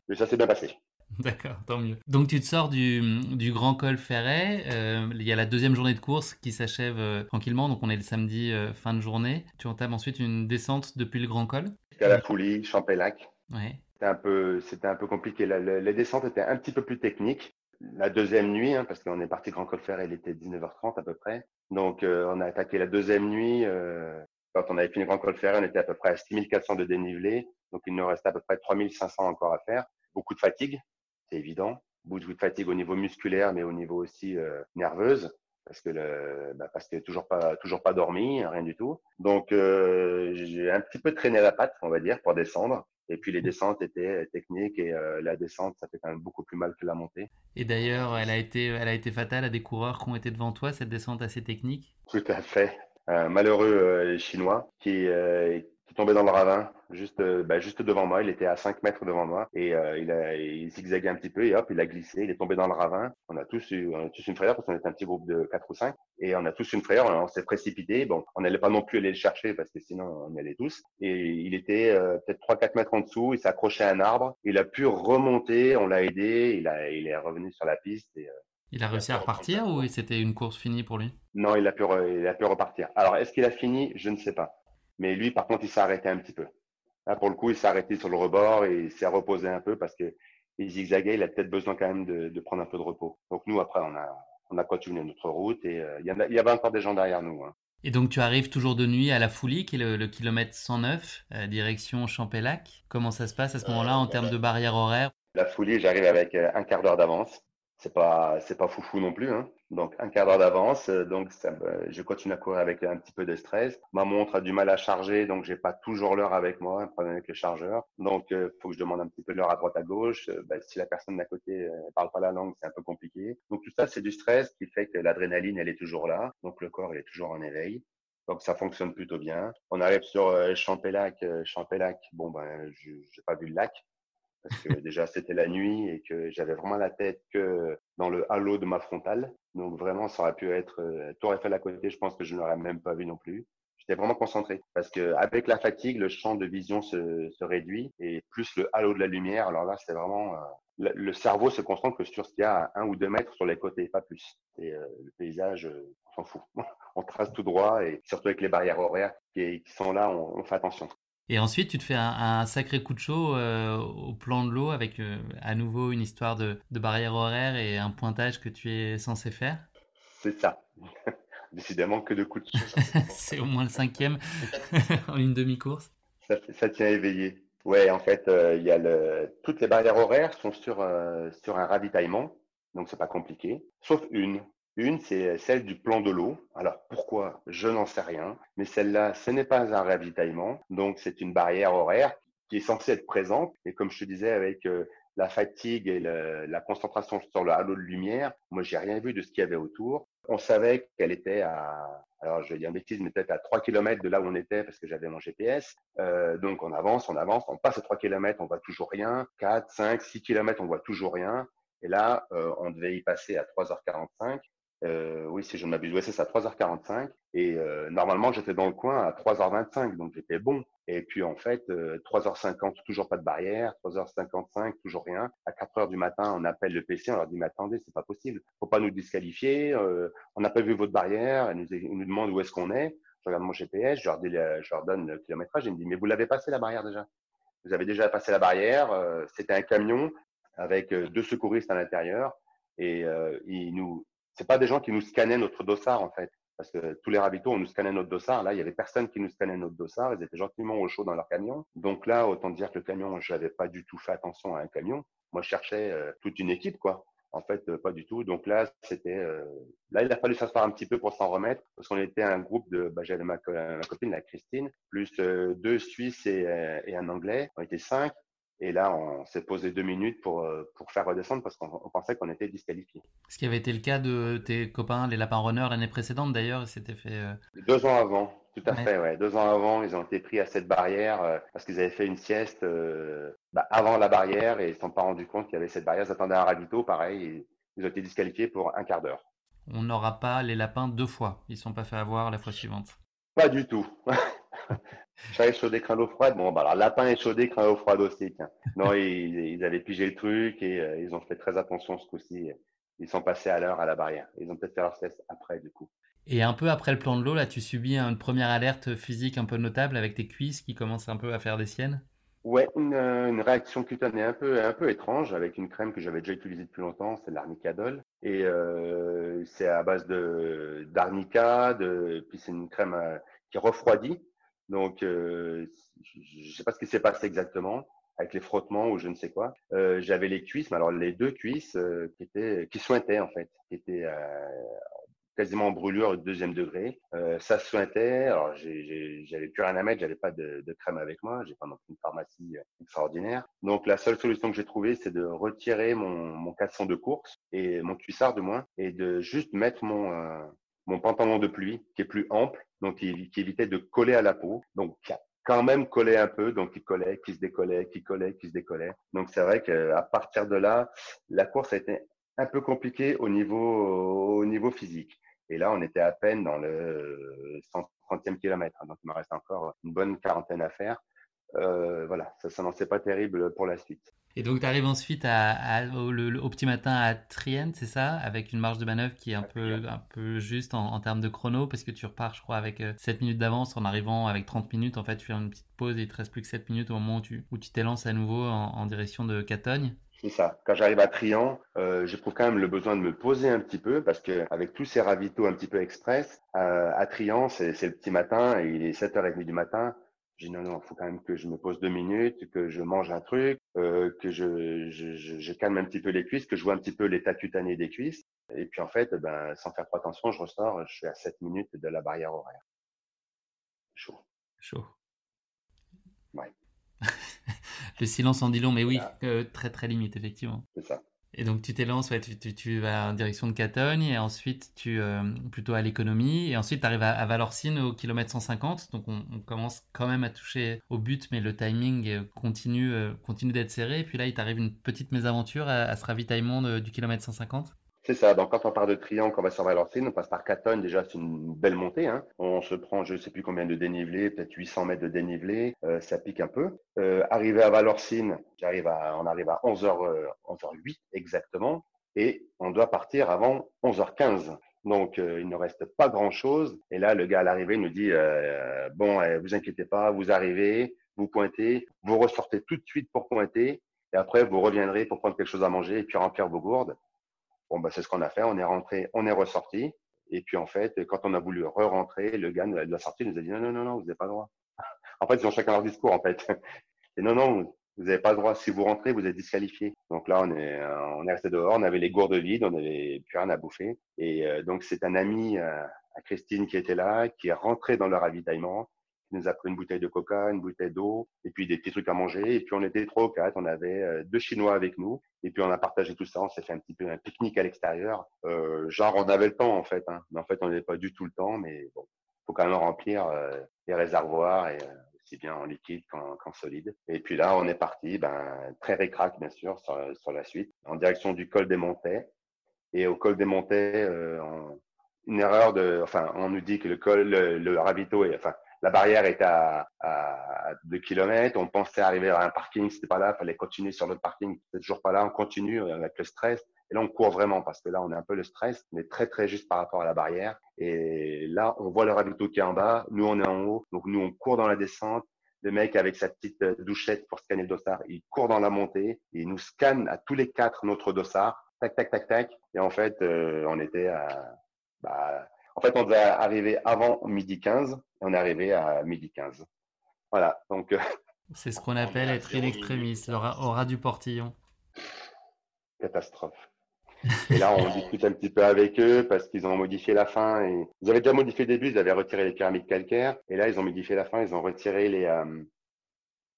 Mais ça s'est bien passé. D'accord, tant mieux. Donc tu te sors du, du Grand Col Ferret, euh, il y a la deuxième journée de course qui s'achève euh, tranquillement, donc on est le samedi euh, fin de journée. Tu entames ensuite une descente depuis le Grand Col Jusqu'à la Champélac. Ouais. C'était un peu, c'était un peu compliqué. La, les descentes étaient un petit peu plus techniques. La deuxième nuit, hein, parce qu'on est parti Grand Col Ferret, il était 19h30 à peu près. Donc on a attaqué la deuxième nuit. quand on avait fini Grand Col Ferret, on était à peu près à 6400 de dénivelé. Donc il nous restait à peu près 3500 encore à faire. Beaucoup de fatigue, c'est évident. Beaucoup de fatigue au niveau musculaire, mais au niveau aussi euh, nerveuse, parce que le, bah parce que toujours pas toujours pas dormi, rien du tout. Donc euh, j'ai un petit peu traîné la patte, on va dire, pour descendre. Et puis les descentes étaient techniques et euh, la descente, ça fait quand même beaucoup plus mal que la montée. Et d'ailleurs, elle a été, elle a été fatale à des coureurs qui ont été devant toi, cette descente assez technique? Tout à fait. Un malheureux chinois qui, qui tombait dans le ravin juste euh, bah, juste devant moi. Il était à 5 mètres devant moi et euh, il, a, il zigzaguait un petit peu et hop, il a glissé. Il est tombé dans le ravin. On a tous eu, on a tous une frayeur parce qu'on était un petit groupe de 4 ou 5 et on a tous une frayeur. On, s'est précipité. Bon, on n'allait pas non plus aller le chercher parce que sinon on y allait tous. Et il était euh, peut-être 3-4 mètres en dessous. Il s'est accroché à un arbre. Il a pu remonter. On l'a aidé. Il, a, il est revenu sur la piste et il a réussi à repartir ou c'était une course finie pour lui? Non, il a pu, il a pu repartir. Alors, est-ce qu'il a fini? Je ne sais pas. Mais lui, par contre, il s'est arrêté un petit peu. Là, pour le coup, il s'est arrêté sur le rebord et il s'est reposé un peu parce que il zigzaguait. Il a peut-être besoin quand même de, de, prendre un peu de repos. Donc nous, après, on a, on a continué notre route et euh, il, y il, y avait encore des gens derrière nous. Hein. Et donc tu arrives toujours de nuit à la Foulie, qui est le, le kilomètre 109, euh, direction Champélac. Comment ça se passe à ce moment-là en termes de barrière horaire? La Foulie, j'arrive avec euh, un quart d'heure d'avance c'est pas c'est pas foufou non plus hein. donc un quart d'heure d'avance euh, donc ça, je continue à courir avec un petit peu de stress. Ma montre a du mal à charger donc j'ai pas toujours l'heure avec moi un problème avec le chargeur. Donc euh, faut que je demande un petit peu l'heure à droite à gauche. Euh, ben, si la personne d'à côté euh, parle pas la langue c'est un peu compliqué. Donc tout ça c'est du stress qui fait que l'adrénaline elle est toujours là. Donc le corps il est toujours en éveil. Donc ça fonctionne plutôt bien. On arrive sur Champélac. Champélac, bon ben, je n'ai pas vu le lac, parce que déjà c'était la nuit et que j'avais vraiment la tête que dans le halo de ma frontale. Donc vraiment, ça aurait pu être euh, Tour Eiffel à côté. Je pense que je ne l'aurais même pas vu non plus. J'étais vraiment concentré parce que avec la fatigue, le champ de vision se, se réduit et plus le halo de la lumière. Alors là, c'est vraiment euh, le, cerveau se concentre que sur ce qu'il y a à un ou deux mètres sur les côtés, pas plus. Et euh, le paysage, euh, on s'en fout. on trace tout droit et surtout avec les barrières horaires qui, qui sont là, on, on fait attention. Et ensuite, tu te fais un, sacré coup de chaud euh, au plan de l'eau avec euh, à nouveau une histoire de, barrière horaire et un pointage que tu es censé faire. C'est ça. Décidément que de coups de chaud. C'est au moins le cinquième en une demi-course. Ça, tient éveillé. Ouais, en fait, euh, il y a le... toutes les barrières horaires sont sur, sur un ravitaillement, donc c'est pas compliqué, sauf une. Une, c'est celle du plan de l'eau. Alors pourquoi? Je n'en sais rien. Mais celle-là, ce n'est pas un ravitaillement. Donc c'est une barrière horaire qui est censée être présente. Et comme je te disais, avec euh, la fatigue et la concentration sur le halo de lumière, moi j'ai rien vu de ce qu'il y avait autour. On savait qu'elle était à, alors je vais dire une bêtise, mais peut-être à 3 km de là où on était parce que j'avais mon GPS. Euh, donc on avance, on avance, on passe à 3 km, on voit toujours rien. 4, 5, 6 km, on voit toujours rien. Et là, euh, on devait y passer à 3h45. Euh, oui, si je ne m'abuse, ouais, c'est ça, 3h45. Et euh, normalement, j'étais dans le coin à 3h25, donc j'étais bon. Et puis en fait, 3h50, euh, toujours pas de barrière. 3h55, toujours rien. À 4h du matin, on appelle le PC, on leur dit mais attendez, c'est pas possible, faut pas nous disqualifier. on n'a pas vu votre barrière. Ils nous, nous demandent où est-ce qu'on est. Je regarde mon GPS, je leur, dis, je leur donne le kilométrage. Ils me disent mais vous l'avez passé la barrière déjà? Vous avez déjà passé la barrière. C'était un camion avec deux secouristes à l'intérieur et ils nous c'est pas des gens qui nous scannaient notre dossard en fait, parce que tous les ravitaux on nous scannait notre dossard. Là, il y avait personne qui nous scannait notre dossard. Ils étaient gentiment au chaud dans leur camion. Donc là, autant dire que le camion, je pas du tout fait attention à un camion. Moi, je cherchais euh, toute une équipe, quoi. En fait, euh, pas du tout. Donc là, c'était euh, là, il a fallu s'asseoir un petit peu pour s'en remettre, parce qu'on était un groupe de, bah, j'avais ma, copine, la Christine, plus deux Suisses et un Anglais. On était cinq. Et là, on s'est posé deux minutes pour, euh, pour faire redescendre parce qu'on pensait qu'on était disqualifié. Ce qui avait été le cas de tes copains, les Lapins Runners, l'année précédente d'ailleurs, ils s'étaient fait. Euh, deux ans avant, tout à fait, ouais. Deux ans avant, ils ont été pris à cette barrière euh, parce qu'ils avaient fait une sieste bah, avant la barrière et ils ne se sont pas rendus compte qu'il y avait cette barrière. Ils attendaient un ravito, pareil. ils ont été disqualifiés pour un quart d'heure. On n'aura pas les lapins deux fois. Ils ne sont pas fait avoir la fois suivante. Pas du tout. J'avais chaudé craint l'eau froide? Bon, bah alors lapin et chaudé craint l'eau froide aussi. Non, ils, avaient pigé le truc et euh, ils ont fait très attention ce coup-ci. Ils sont passés à l'heure à la barrière. Ils ont peut-être fait leur test après, du coup. Et un peu après le plan de l'eau, là, tu subis une première alerte physique un peu notable avec tes cuisses qui commencent un peu à faire des siennes? Ouais, euh, une, réaction cutanée un peu, un peu étrange avec une crème que j'avais déjà utilisée depuis longtemps, c'est l'arnicadol. Et euh, c'est à base de d'arnica, de, puis c'est une crème euh, qui refroidit. Donc, je ne sais pas ce qui s'est passé exactement avec les frottements ou je ne sais quoi. j'avais les cuisses, mais alors les deux cuisses qui étaient, qui sointaient en fait, qui étaient quasiment en brûlure deuxième degré. Euh, ça sointait. Alors, j'avais plus rien à mettre, j'avais pas de, de, crème avec moi. J'ai pas non plus une pharmacie euh, extraordinaire. Donc, la seule solution que j'ai trouvée, c'est de retirer mon, mon casson de course et mon cuissard de moins, et de juste mettre mon euh, mon pantalon de pluie qui est plus ample, donc qui, évitait de coller à la peau. Donc, qui a quand même collé un peu, donc qui collait, qui se décollait, qui collait, qui se décollait. Donc, c'est vrai qu'à partir de là, la course a été un peu compliquée au niveau au niveau physique. Et là, on était à peine dans le 130e kilomètre. Hein, donc, il me reste encore une bonne quarantaine à faire. Euh, voilà, ça s'annonçait pas terrible pour la suite. Et donc, tu arrives ensuite à, au, petit matin à Trient, c'est ça? Avec une marge de manœuvre qui est un, peu, un peu juste en, termes de chrono, parce que tu repars, je crois, avec 7 euh, minutes d'avance en arrivant avec 30 minutes. En fait, tu fais une petite pause et il te reste plus que 7 minutes au moment où tu où tu t'élances à nouveau en, en direction de Catogne. C'est ça. Quand j'arrive à Trian, euh, j'éprouve quand même le besoin de me poser un petit peu parce que avec tous ces ravitaux un petit peu express, euh, à Trian, c'est le petit matin et il est 7h30 du matin. J'ai dit non, non, il faut quand même que je me pose deux minutes, que je mange un truc, euh, que je, je, je, calme un petit peu les cuisses, que je vois un petit peu l'état cutané des cuisses. Et puis en fait, ben, sans faire trop attention, je ressors, je suis à 7 minutes de la barrière horaire. Chaud. Chaud. Ouais. le silence en dit long, mais oui, euh, très très limite, effectivement. C'est ça. Et donc tu t'élances, ouais, tu, vas en direction de Catogne, et ensuite tu euh, plutôt à l'économie, et ensuite tu arrives à, Valorcine au kilomètre 150, donc on, commence quand même à toucher au but, mais le timing euh, continue, continue d'être serré, et puis là il t'arrive une petite mésaventure à, ce ravitaillement du kilomètre 150 c'est ça. Donc, quand on part de Triangle, on va sur Valorcine, on passe par Catonne. Déjà, c'est une belle montée. Hein. On se prend, je ne sais plus combien de dénivelé, peut-être 800 mètres de dénivelé. Euh, ça pique un peu. Euh, arrivé à Valorcine, j'arrive à, on arrive à 11h, 11h08 euh, exactement. Et on doit partir avant 11h15. Donc, euh, il ne reste pas grand-chose. Et là, le gars à l'arrivée nous dit, bon, vous inquiétez pas, vous arrivez, vous pointez, vous ressortez tout de suite pour pointer. Et après, vous reviendrez pour prendre quelque chose à manger et puis remplir vos gourdes. Bon, bah, c'est ce qu'on a fait. On est rentré, on est ressorti. Et puis, en fait, quand on a voulu re-rentrer, le gars de la sortie nous a dit non, non, non, non, vous n'avez pas le droit. en fait, ils ont chacun leur discours, en fait. Et non, non, vous n'avez pas le droit. Si vous rentrez, vous êtes disqualifié. Donc là, on est, on est resté dehors. On avait les gourdes vides. On n'avait plus rien à bouffer. Et euh, donc, c'est un ami euh, à Christine qui était là, qui est rentré dans le ravitaillement il nous a pris une bouteille de coca, une bouteille d'eau, et puis des petits trucs à manger. Et puis on était trois ou quatre, on avait euh, deux Chinois avec nous, et puis on a partagé tout ça. On s'est fait un petit peu un pique-nique à l'extérieur. Euh, genre on avait le temps en fait, hein. mais en fait on n'avait pas du tout le temps. Mais bon, faut quand même remplir euh, les réservoirs et aussi bien en liquide qu'en solide. Et puis là, on est parti, ben, très récrac, bien sûr, sur, sur, la suite, en direction du col des Montets. Et au col des Montets, une erreur de, enfin, on nous dit que le col, le, le ravito est, enfin, la barrière était à, à 2 km. On pensait arriver à un parking, c'était pas là. Fallait continuer sur le parking, c'était toujours pas là. On continue avec le stress. Et là, on court vraiment parce que là, on est un peu le stress, mais très, très juste par rapport à la barrière. Et là, on voit le ravito qui est en bas. Nous, on est en haut. Donc, nous, on court dans la descente. Le mec, avec sa petite euh, douchette pour scanner le dossard, il court dans la montée. Il nous scanne à tous les quatre notre dossard. Tac, tac, tac, tac. Et en fait, euh, on était à, bah, en fait, on devait arriver avant midi 15 et on est arrivé à midi 15. Voilà. Donc, euh, c'est ce qu'on appelle être in extremis, au ras du portillon. Catastrophe. Et là, on discute un petit peu avec eux parce qu'ils ont modifié la fin. Et... Ils avaient déjà modifié le début, ils avaient retiré les pyramides calcaires. Et là, ils ont modifié la fin, ils ont retiré les, euh,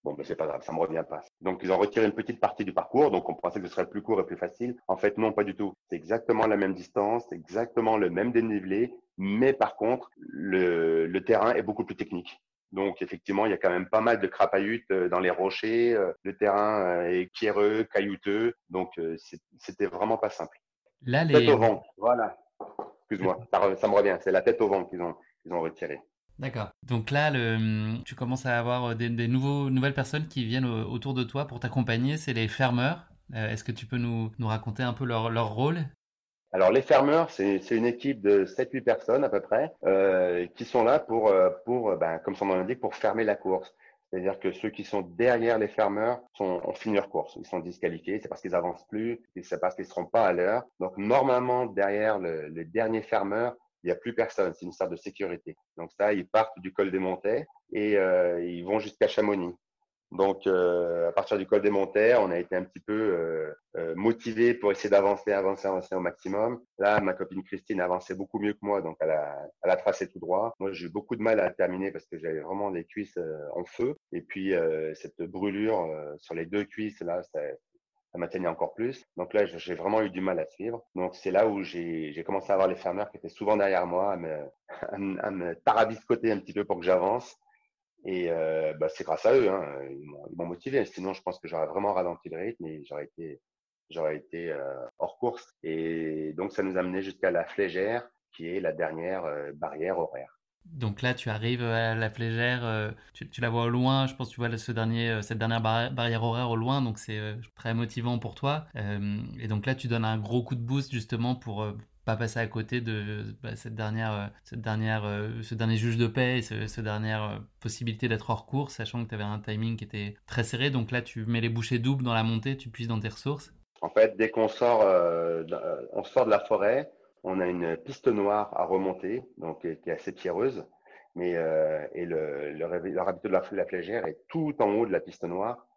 Bon, ben c'est pas grave, ça me revient pas. Donc, ils ont retiré une petite partie du parcours, donc on pensait que ce serait plus court et plus facile. En fait, non, pas du tout. C'est exactement la même distance, exactement le même dénivelé, mais par contre, le, le terrain est beaucoup plus technique. Donc, effectivement, il y a quand même pas mal de crapahutes euh, dans les rochers. Euh, le terrain euh, est pierreux, caillouteux. Donc, c'était vraiment pas simple. Là, les... Tête au vent, voilà. Excuse-moi, ça, me revient. C'est la tête au vent qu'ils ont, qu'ils ont retiré. D'accord. Donc là, le, tu commences à avoir des, nouveaux, nouvelles personnes qui viennent autour de toi pour t'accompagner. C'est les fermeurs. Euh, est-ce que tu peux nous, nous raconter un peu leur, leur rôle? Alors les fermeurs, c'est une équipe de 7-8 personnes à peu près euh, qui sont là pour, euh, pour ben, comme son nom l'indique, pour fermer la course. C'est-à-dire que ceux qui sont derrière les fermeurs sont, ont fini leur course. Ils sont disqualifiés. C'est parce qu'ils avancent plus. C'est parce qu'ils ne seront pas à l'heure. Donc, normalement, derrière le, les derniers fermeurs, il n'y a plus personne. C'est une sorte de sécurité. Donc, ça, ils partent du col des Montets et euh, ils vont jusqu'à Chamonix. Donc, euh, à partir du col des Montères, on a été un petit peu euh, euh, motivé pour essayer d'avancer, avancer, avancer au maximum. Là, ma copine Christine a avancé beaucoup mieux que moi, donc elle a, elle a tracé tout droit. Moi, j'ai eu beaucoup de mal à terminer parce que j'avais vraiment des cuisses euh, en feu. Et puis, euh, cette brûlure sur les deux cuisses, là, ça, ça m'atteignait encore plus. Donc là, j'ai vraiment eu du mal à suivre. Donc c'est là où j'ai commencé à avoir les fermeurs qui étaient souvent derrière moi, à me, à à me tarabiscoter un petit peu pour que j'avance. Et euh, bah, c'est grâce à eux, hein. ils m'ont motivé. Sinon, je pense que j'aurais vraiment ralenti le rythme et j'aurais été, été euh, hors course. Et donc, ça nous a mené jusqu'à la flégère, qui est la dernière euh, barrière horaire. Donc là, tu arrives à la flégère, tu, tu, la vois au loin. Je pense que tu vois ce dernier, cette dernière barrière horaire au loin, donc c'est très motivant pour toi. et donc là, tu donnes un gros coup de boost justement pour pas passer à côté de bah, cette dernière, euh, cette dernière, euh, ce dernier juge de paix et cette dernière euh, possibilité d'être hors course, sachant que tu avais un timing qui était très serré. Donc là, tu mets les bouchées doubles dans la montée, tu puisses dans tes ressources. En fait, dès qu'on sort, on sort de la forêt, on a une piste noire à remonter, donc qui est assez pierreuse. Mais et le, le, de la, la flégère est tout en haut de la piste noire.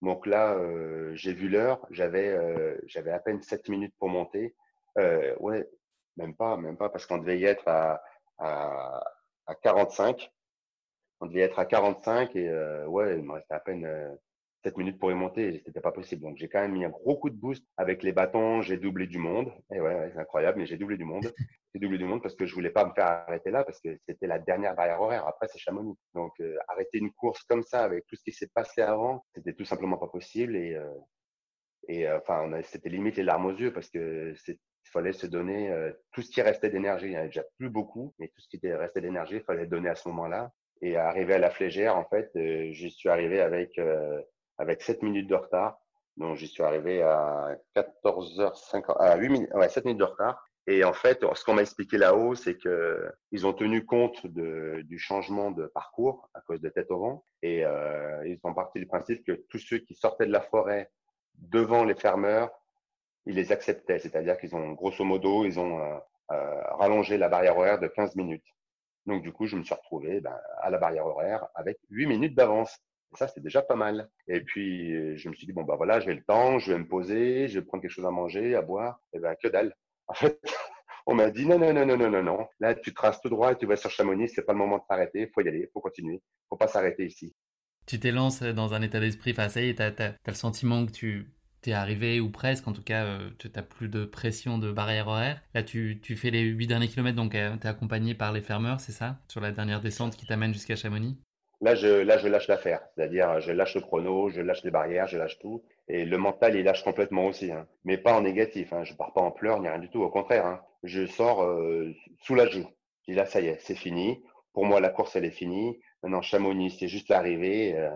Donc là, j'ai vu l'heure, j'avais j'avais à peine 7 minutes pour monter. Euh, ouais, même pas, même pas, parce qu'on devait y être à, à, à 45. On devait être à 45 et euh, ouais, il me restait à peine euh, 7 minutes pour y monter et c'était pas possible. Donc j'ai quand même mis un gros coup de boost avec les bâtons, j'ai doublé du monde. Et ouais, c'est incroyable, mais j'ai doublé du monde. J'ai doublé du monde parce que je voulais pas me faire arrêter là parce que c'était la dernière barrière horaire. Après, c'est Chamonix. Donc euh, arrêter une course comme ça avec tout ce qui s'est passé avant, c'était tout simplement pas possible et euh, et euh, enfin, c'était limite les larmes aux yeux parce que c'est il fallait se donner tout ce qui restait d'énergie. Il n'y avait déjà plus beaucoup, mais tout ce qui restait d'énergie, il fallait donner à ce moment-là. Et arrivé à la flégère, en fait, j'y suis arrivé avec avec 7 minutes de retard. Donc, j'y suis arrivé à 14h50, à 8 minutes, ouais, 7 minutes de retard. Et en fait, ce qu'on m'a expliqué là-haut, c'est que ils ont tenu compte du changement de parcours à cause de tête au vent. Et euh, ils sont partis du principe que tous ceux qui sortaient de la forêt devant les fermeurs ils les acceptaient. C'est-à-dire qu'ils ont, grosso modo, ils ont euh, euh, rallongé la barrière horaire de 15 minutes. Donc, du coup, je me suis retrouvé ben, à la barrière horaire avec 8 minutes d'avance. Ça, c'est déjà pas mal. Et puis, je me suis dit, bon, bah voilà, j'ai le temps, je vais me poser, je vais prendre quelque chose à manger, à boire. Et ben, que dalle. En fait, on m'a dit, non, non, non, non, non, non, non. Là, tu traces tout droit et tu vas sur Chamonix, c'est pas le moment de s'arrêter, il faut y aller, il faut continuer, faut pas s'arrêter ici. Tu t'élances dans un état d'esprit, enfin, ça y est, tu as, le sentiment que tu, arrivé ou presque, en tout cas, euh, tu n'as plus de pression de barrière horaire. Là, tu, tu fais les 8 derniers kilomètres, donc euh, tu es accompagné par les fermeurs, c'est ça? Sur la dernière descente qui t'amène jusqu'à Chamonix? Là je, là, je lâche l'affaire. C'est-à-dire, je lâche le chrono, je lâche les barrières, je lâche tout. Et le mental, il lâche complètement aussi. Hein. Mais pas en négatif. Hein. Je pars pas en pleurs, ni rien du tout. Au contraire, hein. je sors euh, soulagé. Je dis là, ça y est, c'est fini. Pour moi, la course, elle est finie. Maintenant, Chamonix, c'est juste l'arrivée. Euh,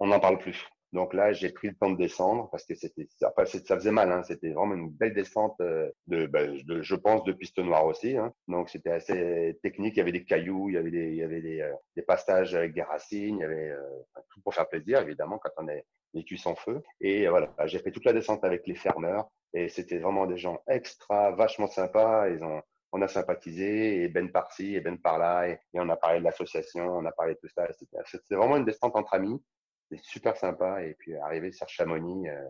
on n'en parle plus. Donc là, j'ai pris le temps de descendre parce que c'était, ça faisait mal. Hein, c'était vraiment une belle descente euh, de, ben, je pense, de piste noire aussi. Hein. Donc c'était assez technique. Il y avait des cailloux, il y avait des, il y avait des, euh, des pastages avec des racines, il y avait euh, tout pour faire plaisir, évidemment, quand on est cuisses en feu. Et voilà, j'ai fait toute la descente avec les fermeurs et c'était vraiment des gens extra, vachement sympas. Ils ont, on a sympathisé et ben par-ci et ben par-là et, et, on a parlé de l'association, on a parlé de tout ça. C'était vraiment une descente entre amis c'est super sympa. Et puis, arriver sur Chamonix, euh,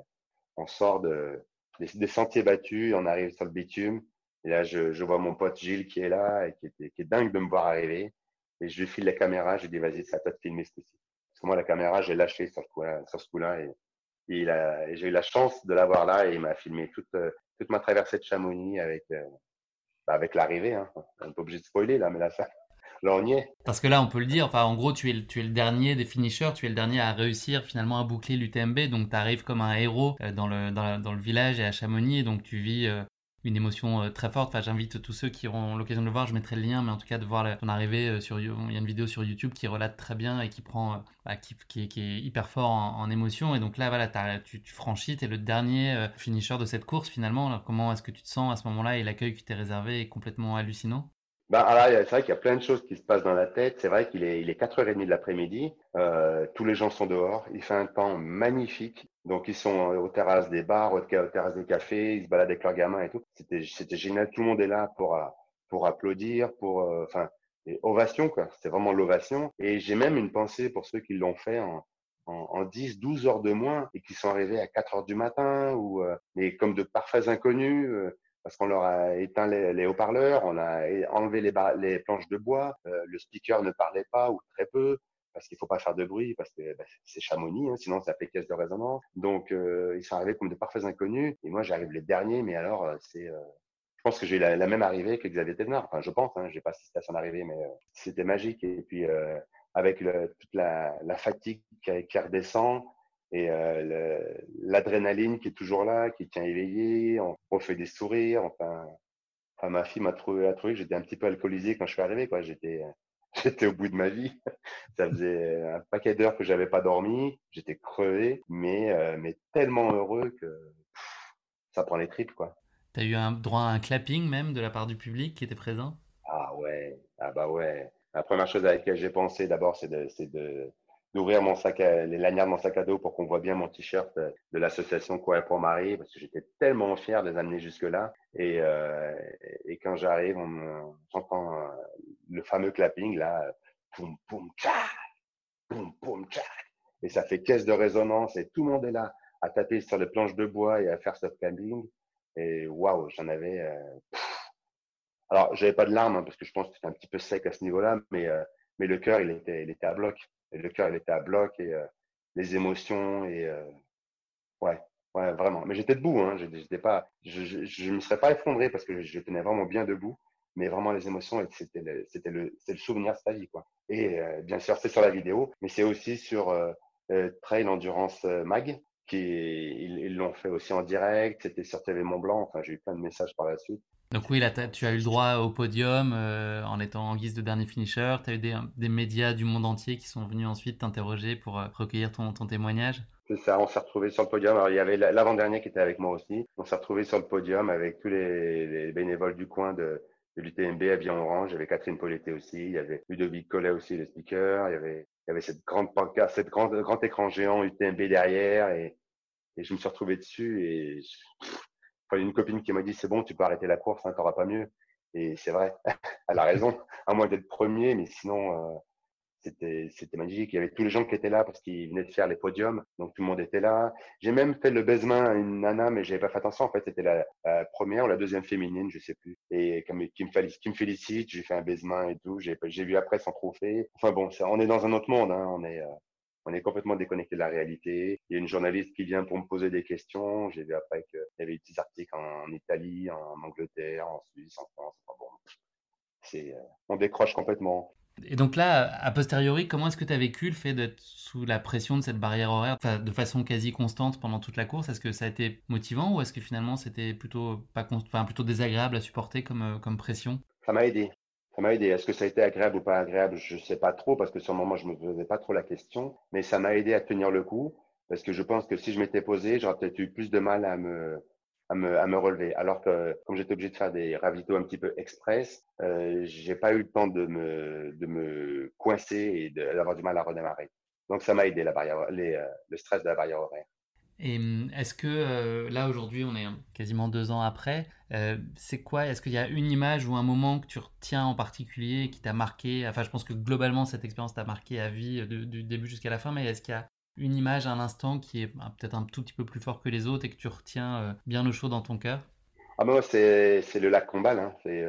on sort de, des, sentiers battus, on arrive sur le bitume. Et là, je, je vois mon pote Gilles qui est là et qui est, qui est dingue de me voir arriver. Et je lui file la caméra, je lui dis, vas-y, c'est à toi de filmer ce coup-ci. Parce que moi, la caméra, j'ai lâché sur, sur ce coup-là. Et, et j'ai eu la chance de l'avoir là et il m'a filmé toute, toute ma traversée de Chamonix avec, euh, bah, avec l'arrivée. Hein. On n'est pas obligé de spoiler là, mais là, ça, Parce que là, on peut le dire, enfin, en gros, tu es, tu es le dernier des finishers, tu es le dernier à réussir finalement à boucler l'UTMB, donc tu arrives comme un héros euh, dans le, village et à Chamonix, donc tu vis euh, une émotion euh, très forte. Enfin, j'invite tous ceux qui auront l'occasion de le voir, je mettrai le lien, mais en tout cas de voir ton arrivée sur. Il y a une vidéo sur YouTube qui relate très bien et qui prend, bah, qui, qui, est hyper fort en, émotion. Et donc là, voilà, tu, tu, franchis, tu es le dernier finisher de cette course finalement. comment est-ce que tu te sens à ce moment-là et l'accueil qui t'est réservé est complètement hallucinant? Bah, c'est vrai qu'il y a plein de choses qui se passent dans la tête. C'est vrai qu'il est, il est 4h30 de l'après-midi. Euh, tous les gens sont dehors. Il fait un temps magnifique. Donc, ils sont aux terrasses des bars, aux terrasses des cafés. Ils se baladent avec leurs gamins et tout. C'était, c'était génial. Tout le monde est là pour, pour applaudir, pour, euh, enfin, ovation, quoi. C'est vraiment l'ovation. Et j'ai même une pensée pour ceux qui l'ont fait en, en, 10, 12 heures de moins et qui sont arrivés à 4 heures du matin ou, euh, mais comme de parfaits inconnus. Parce qu'on leur a éteint les, haut-parleurs, on a enlevé les, planches de bois, euh, le speaker ne parlait pas ou très peu, parce qu'il faut pas faire de bruit, parce que bah, c'est Chamonix, hein, sinon ça fait caisse de résonance. Donc euh, ils sont arrivés comme de parfaits inconnus, et moi j'arrive les derniers, mais alors euh, c'est, je pense que j'ai eu la, même arrivée que Xavier Thévenard. Enfin, je pense, hein, j'ai pas assisté à son arrivée, mais c'était magique. Et puis avec toute la, fatigue qui redescend, et euh, l'adrénaline qui est toujours là, qui tient éveillé, on, on fait des sourires. Enfin, enfin ma fille m'a trouvé, a trouvé que j'étais un petit peu alcoolisé quand je suis arrivé. Quoi. J'étais, j'étais au bout de ma vie. Ça faisait un paquet d'heures que j'avais pas dormi. J'étais crevé, mais, euh, mais tellement heureux que ça prend les tripes. Quoi. Tu as eu un droit à un clapping même de la part du public qui était présent? Ah ouais, ah bah ouais. La première chose à laquelle j'ai pensé d'abord, c'est de, c'est de, d'ouvrir mon sac à, les lanières de mon sac à dos pour qu'on voit bien mon t-shirt euh, de l'association Courir pour Marie parce que j'étais tellement fier de les amener jusque là et, euh, et quand j'arrive on j'entends euh, le fameux clapping là poum poum tcha poum poum tcha et ça fait caisse de résonance et tout le monde est là à taper sur les planches de bois et à faire ce clapping. Et waouh j'en avais euh, alors j'avais pas de larmes hein, parce que je pense que c'était un petit peu sec à ce niveau-là mais euh, mais le cœur il était il était à bloc le cœur, il était à bloc et euh, les émotions et euh, ouais, ouais, vraiment. Mais j'étais debout, hein. J'étais pas, je, je, je me serais pas effondré parce que je, tenais vraiment bien debout. Mais vraiment, les émotions, c'était le, c'était le, c'est le souvenir de sa vie, quoi. Et euh, bien sûr, c'est sur la vidéo, mais c'est aussi sur Trail Endurance Mag, qui ils l'ont fait aussi en direct. C'était sur TV Mont Blanc. J'ai eu plein de messages par la suite. Donc oui, là, tu as eu le droit au podium euh, en étant en guise de dernier finisher. Tu as eu des, médias du monde entier qui sont venus ensuite t'interroger pour euh, recueillir ton, témoignage. C'est ça, on s'est retrouvés sur le podium. Alors, il y avait l'avant-dernier qui était avec moi aussi. On s'est retrouvés sur le podium avec tous les, bénévoles du coin de, l'UTMB à Vion Orange. Il y avait Catherine Poleté aussi. Il y avait Ludovic Collet aussi, le speaker. Il y avait, il y avait cette grande pancarte, cette grande, grand écran géant UTMB derrière. Et, je me suis retrouvé dessus et a une copine qui m'a dit c'est bon, tu peux arrêter la course, hein, t'auras pas mieux. Et c'est vrai, elle a raison, à moins d'être premier, mais sinon euh, c'était c'était magique. Il y avait tous les gens qui étaient là parce qu'ils venaient de faire les podiums, donc tout le monde était là. J'ai même fait le baisement à une nana, mais j'avais pas fait attention. En fait, c'était la, première ou la deuxième féminine, je sais plus. Et comme qui me qui me félicite, j'ai fait un baisement et tout. J'ai vu après son trophée. Enfin bon, on est dans un autre monde. Hein, on est euh, on est complètement déconnecté de la réalité. Il y a une journaliste qui vient pour me poser des questions. J'ai vu après qu'il y avait des petits articles en Italie, en Angleterre, en Suisse, en France. bon, c'est, euh, on décroche complètement. Et donc là, a posteriori, comment est-ce que tu as vécu le fait d'être sous la pression de cette barrière horaire de façon quasi constante pendant toute la course? Est-ce que ça a été motivant ou est-ce que finalement c'était plutôt, pas enfin, plutôt désagréable à supporter comme, euh, comme pression? Ça m'a aidé ça m'a aidé. Est-ce que ça a été agréable ou pas agréable? Je ne sais pas trop parce que sur le moment, je ne me posais pas trop la question. Mais ça m'a aidé à tenir le coup parce que je pense que si je m'étais posé, j'aurais peut-être eu plus de mal à me, à me, à me relever. Alors que comme j'étais obligé de faire des ravitaux un petit peu express, euh, j'ai pas eu le temps de me, de me coincer et d'avoir du mal à redémarrer. Donc ça m'a aidé la barrière, euh, le stress de la barrière horaire. Et hum, est-ce que euh, là aujourd'hui, on est quasiment deux ans après, euh, c'est quoi Est-ce qu'il y a une image ou un moment que tu retiens en particulier qui t'a marqué Enfin, je pense que globalement, cette expérience t'a marqué à vie du début jusqu'à la fin, mais est-ce qu'il y a une image, un instant qui est bah, peut-être un tout petit peu plus fort que les autres et que tu retiens euh, bien au chaud dans ton cœur? Ah moi, c'est le lac Combal. Hein. C'est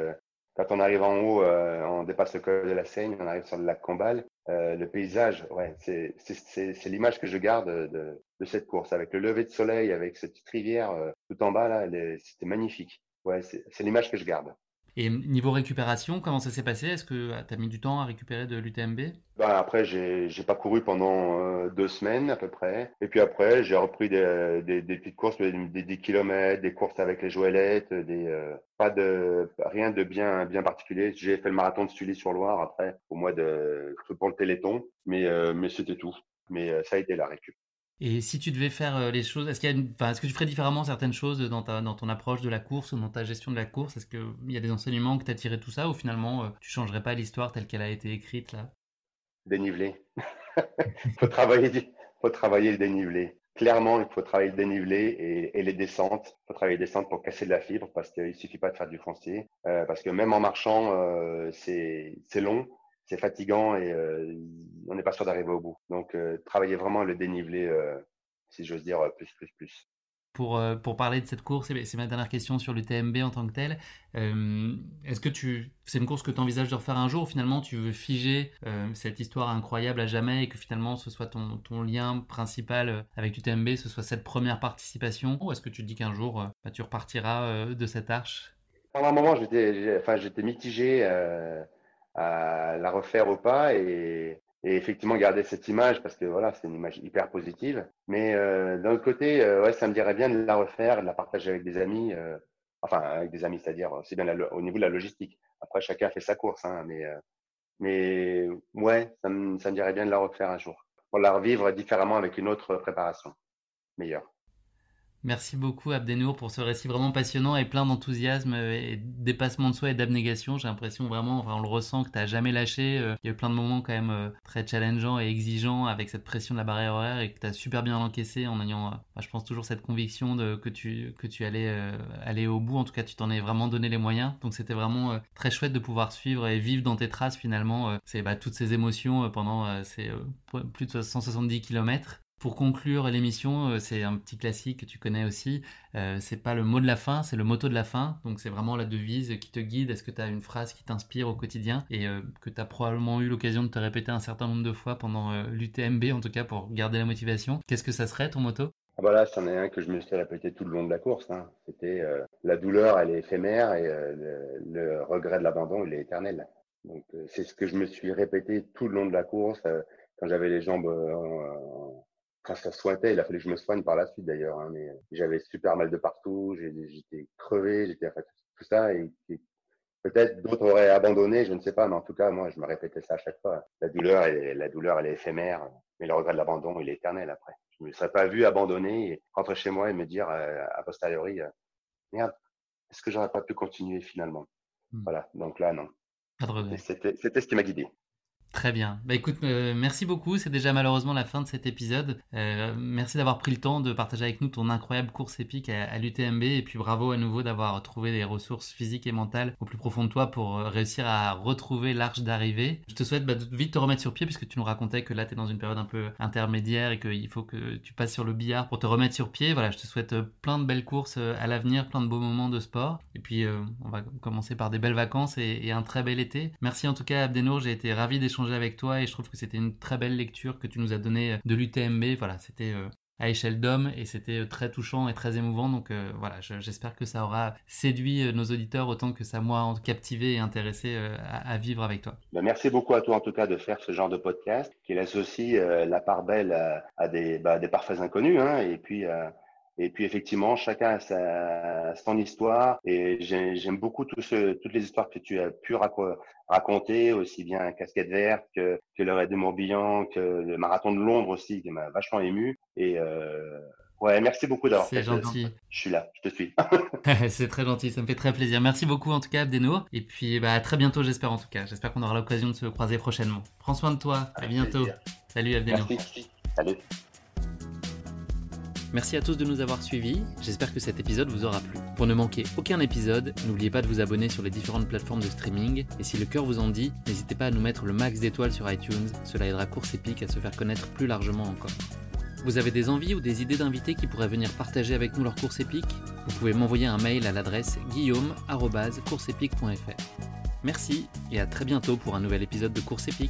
quand on arrive en haut, on dépasse le col de la Seigne, on arrive sur le lac Combal. le paysage, ouais, c'est l'image que je garde de, de cette course, avec le lever de soleil, avec cette petite rivière euh, tout en bas là, c'était magnifique. Ouais, c'est l'image que je garde. Et niveau récupération, comment ça s'est passé? Est-ce que tu as mis du temps à récupérer de l'UTMB bah après, j'ai pas couru pendant euh, deux semaines à peu près. Et puis après, j'ai repris des, des, des, petites courses, des, des 10 km, des courses avec les joëlettes, des euh, pas de rien de bien bien particulier. J'ai fait le marathon de Sully-sur-Loire après au mois de pour le Téléthon, mais euh, mais c'était tout. Mais ça a été la récup. Et si tu devais faire euh, les choses, est-ce qu'il a est-ce que tu ferais différemment certaines choses dans, ta, dans ton approche de la course ou dans ta gestion de la course? Est-ce qu'il y a des enseignements que tu as tiré tout ça ou finalement euh, tu changerais pas l'histoire telle qu'elle a été écrite là? Dénivelé. faut travailler, faut travailler le dénivelé. Clairement, il faut travailler le dénivelé et, les descentes. Il faut travailler les descentes pour casser de la fibre parce qu'il suffit pas de faire du foncier. Euh, parce que même en marchant, c'est long c'est fatigant et euh, on n'est pas sûr d'arriver au bout. Donc, euh, travailler vraiment le dénivelé, euh, si j'ose dire, plus, plus, plus. Pour, pour parler de cette course, c'est ma dernière question sur l'UTMB en tant que tel. Est-ce que tu, c'est une course que tu envisages de refaire un jour ou finalement tu veux figer cette histoire incroyable à jamais et que finalement ce soit ton, ton lien principal avec l'UTMB, ce soit cette première participation? Ou est-ce que tu te dis qu'un jour bah, tu repartiras de cette arche? Pendant un moment, j'étais enfin, mitigé la refaire ou pas et, effectivement garder cette image parce que voilà, c'est une image hyper positive. Mais euh, d'un autre côté, euh, ouais, ça me dirait bien de la refaire, de la partager avec des amis, euh, enfin avec des amis, c'est-à-dire c'est bien au niveau de la logistique. Après, chacun fait sa course, hein, mais mais ouais, ça me, ça me dirait bien de la refaire un jour pour la revivre différemment avec une autre préparation meilleure. Merci beaucoup Abdenour pour ce récit vraiment passionnant et plein d'enthousiasme et dépassement de soi et d'abnégation. J'ai l'impression vraiment, enfin on le ressent, que tu n'as jamais lâché. Euh, il y a eu plein de moments quand même euh, très challengeants et exigeants avec cette pression de la barrière horaire et que tu as super bien encaissé en ayant, euh, je pense toujours cette conviction de, que, tu, que tu allais aller au bout. En tout cas, tu t'en es vraiment donné les moyens. Donc c'était vraiment très chouette de pouvoir suivre et vivre dans tes traces finalement bah, toutes ces émotions pendant ces plus de 170 km. Pour conclure l'émission, euh, c'est un petit classique que tu connais aussi. Euh, c'est pas le mot de la fin, c'est le motto de la fin. Donc c'est vraiment la devise qui te guide. Est-ce que tu as une phrase qui t'inspire au quotidien et euh, que tu as probablement eu l'occasion de te répéter un certain nombre de fois pendant l'UTMB, en tout cas pour garder la motivation? Qu'est-ce que ça serait ton motto? Ah bah là, c'en est un que je me suis répété tout le long de la course. Hein. C'était la douleur, elle est éphémère et le, regret de l'abandon, il est éternel. Donc c'est ce que je me suis répété tout le long de la course quand j'avais les jambes quand ça souhaitait, il a fallu que je me soigne par la suite d'ailleurs. Hein, mais j'avais super mal de partout, j'étais crevé, j'étais fait tout ça et, peut-être d'autres auraient abandonné, je ne sais pas, mais en tout cas moi je me répétais ça à chaque fois. La douleur, elle, la douleur, elle est éphémère, mais le regret de l'abandon, il est éternel après. Je me serais pas vu abandonner et rentrer chez moi et me dire euh, a posteriori, euh, merde, est-ce que j'aurais pas pu continuer finalement? Mmh. Voilà, donc là non. C'était ce qui m'a guidé. Très bien. Bah écoute, euh, merci beaucoup. C'est déjà malheureusement la fin de cet épisode. Euh, merci d'avoir pris le temps de partager avec nous ton incroyable course épique à, l'UTMB et puis bravo à nouveau d'avoir trouvé des ressources physiques et mentales au plus profond de toi pour euh, réussir à retrouver l'arche d'arrivée. Je te souhaite bah, vite te remettre sur pied puisque tu nous racontais que là tu es dans une période un peu intermédiaire et qu'il faut que tu passes sur le billard pour te remettre sur pied. Voilà, je te souhaite plein de belles courses à l'avenir, plein de beaux moments de sport. Et puis on va commencer par des belles vacances et, et un très bel été. Merci en tout cas Abdenour, j'ai été ravi d'échanger avec toi et je trouve que c'était une très belle lecture que tu nous as donnée de l'UTMB. Voilà, c'était euh, à échelle d'homme et c'était euh, très touchant et très émouvant. Donc euh, voilà, j'espère que ça aura séduit nos auditeurs autant que ça m'a captivé et intéressé à, vivre avec toi. Ben, merci beaucoup à toi en tout cas de faire ce genre de podcast qui laisse aussi la part belle à, des, bah, parfaits inconnus hein, et puis et puis effectivement, chacun a sa, son histoire. Et j'aime beaucoup tout ce, toutes les histoires que tu as pu raconter, aussi bien Casquette Verte que, que le Raid de Morbihan, que le Marathon de Londres aussi, qui m'a vachement ému. Et euh, ouais, merci beaucoup d'avoir C'est gentil. Je suis là, je te suis. C'est très gentil, ça me fait très plaisir. Merci beaucoup en tout cas, Abdenour. Et puis bah, à très bientôt, j'espère en tout cas. J'espère qu'on aura l'occasion de se croiser prochainement. Prends soin de toi. à bientôt. Salut Abdenour. Merci. Salut. Merci à tous de nous avoir suivis, j'espère que cet épisode vous aura plu. Pour ne manquer aucun épisode, n'oubliez pas de vous abonner sur les différentes plateformes de streaming, et si le cœur vous en dit, n'hésitez pas à nous mettre le max d'étoiles sur iTunes, cela aidera Course Épique à se faire connaître plus largement encore. Vous avez des envies ou des idées d'invités qui pourraient venir partager avec nous leur course épique? Vous pouvez m'envoyer un mail à l'adresse guillaume.courseepique.fr. Merci et à très bientôt pour un nouvel épisode de Course épique.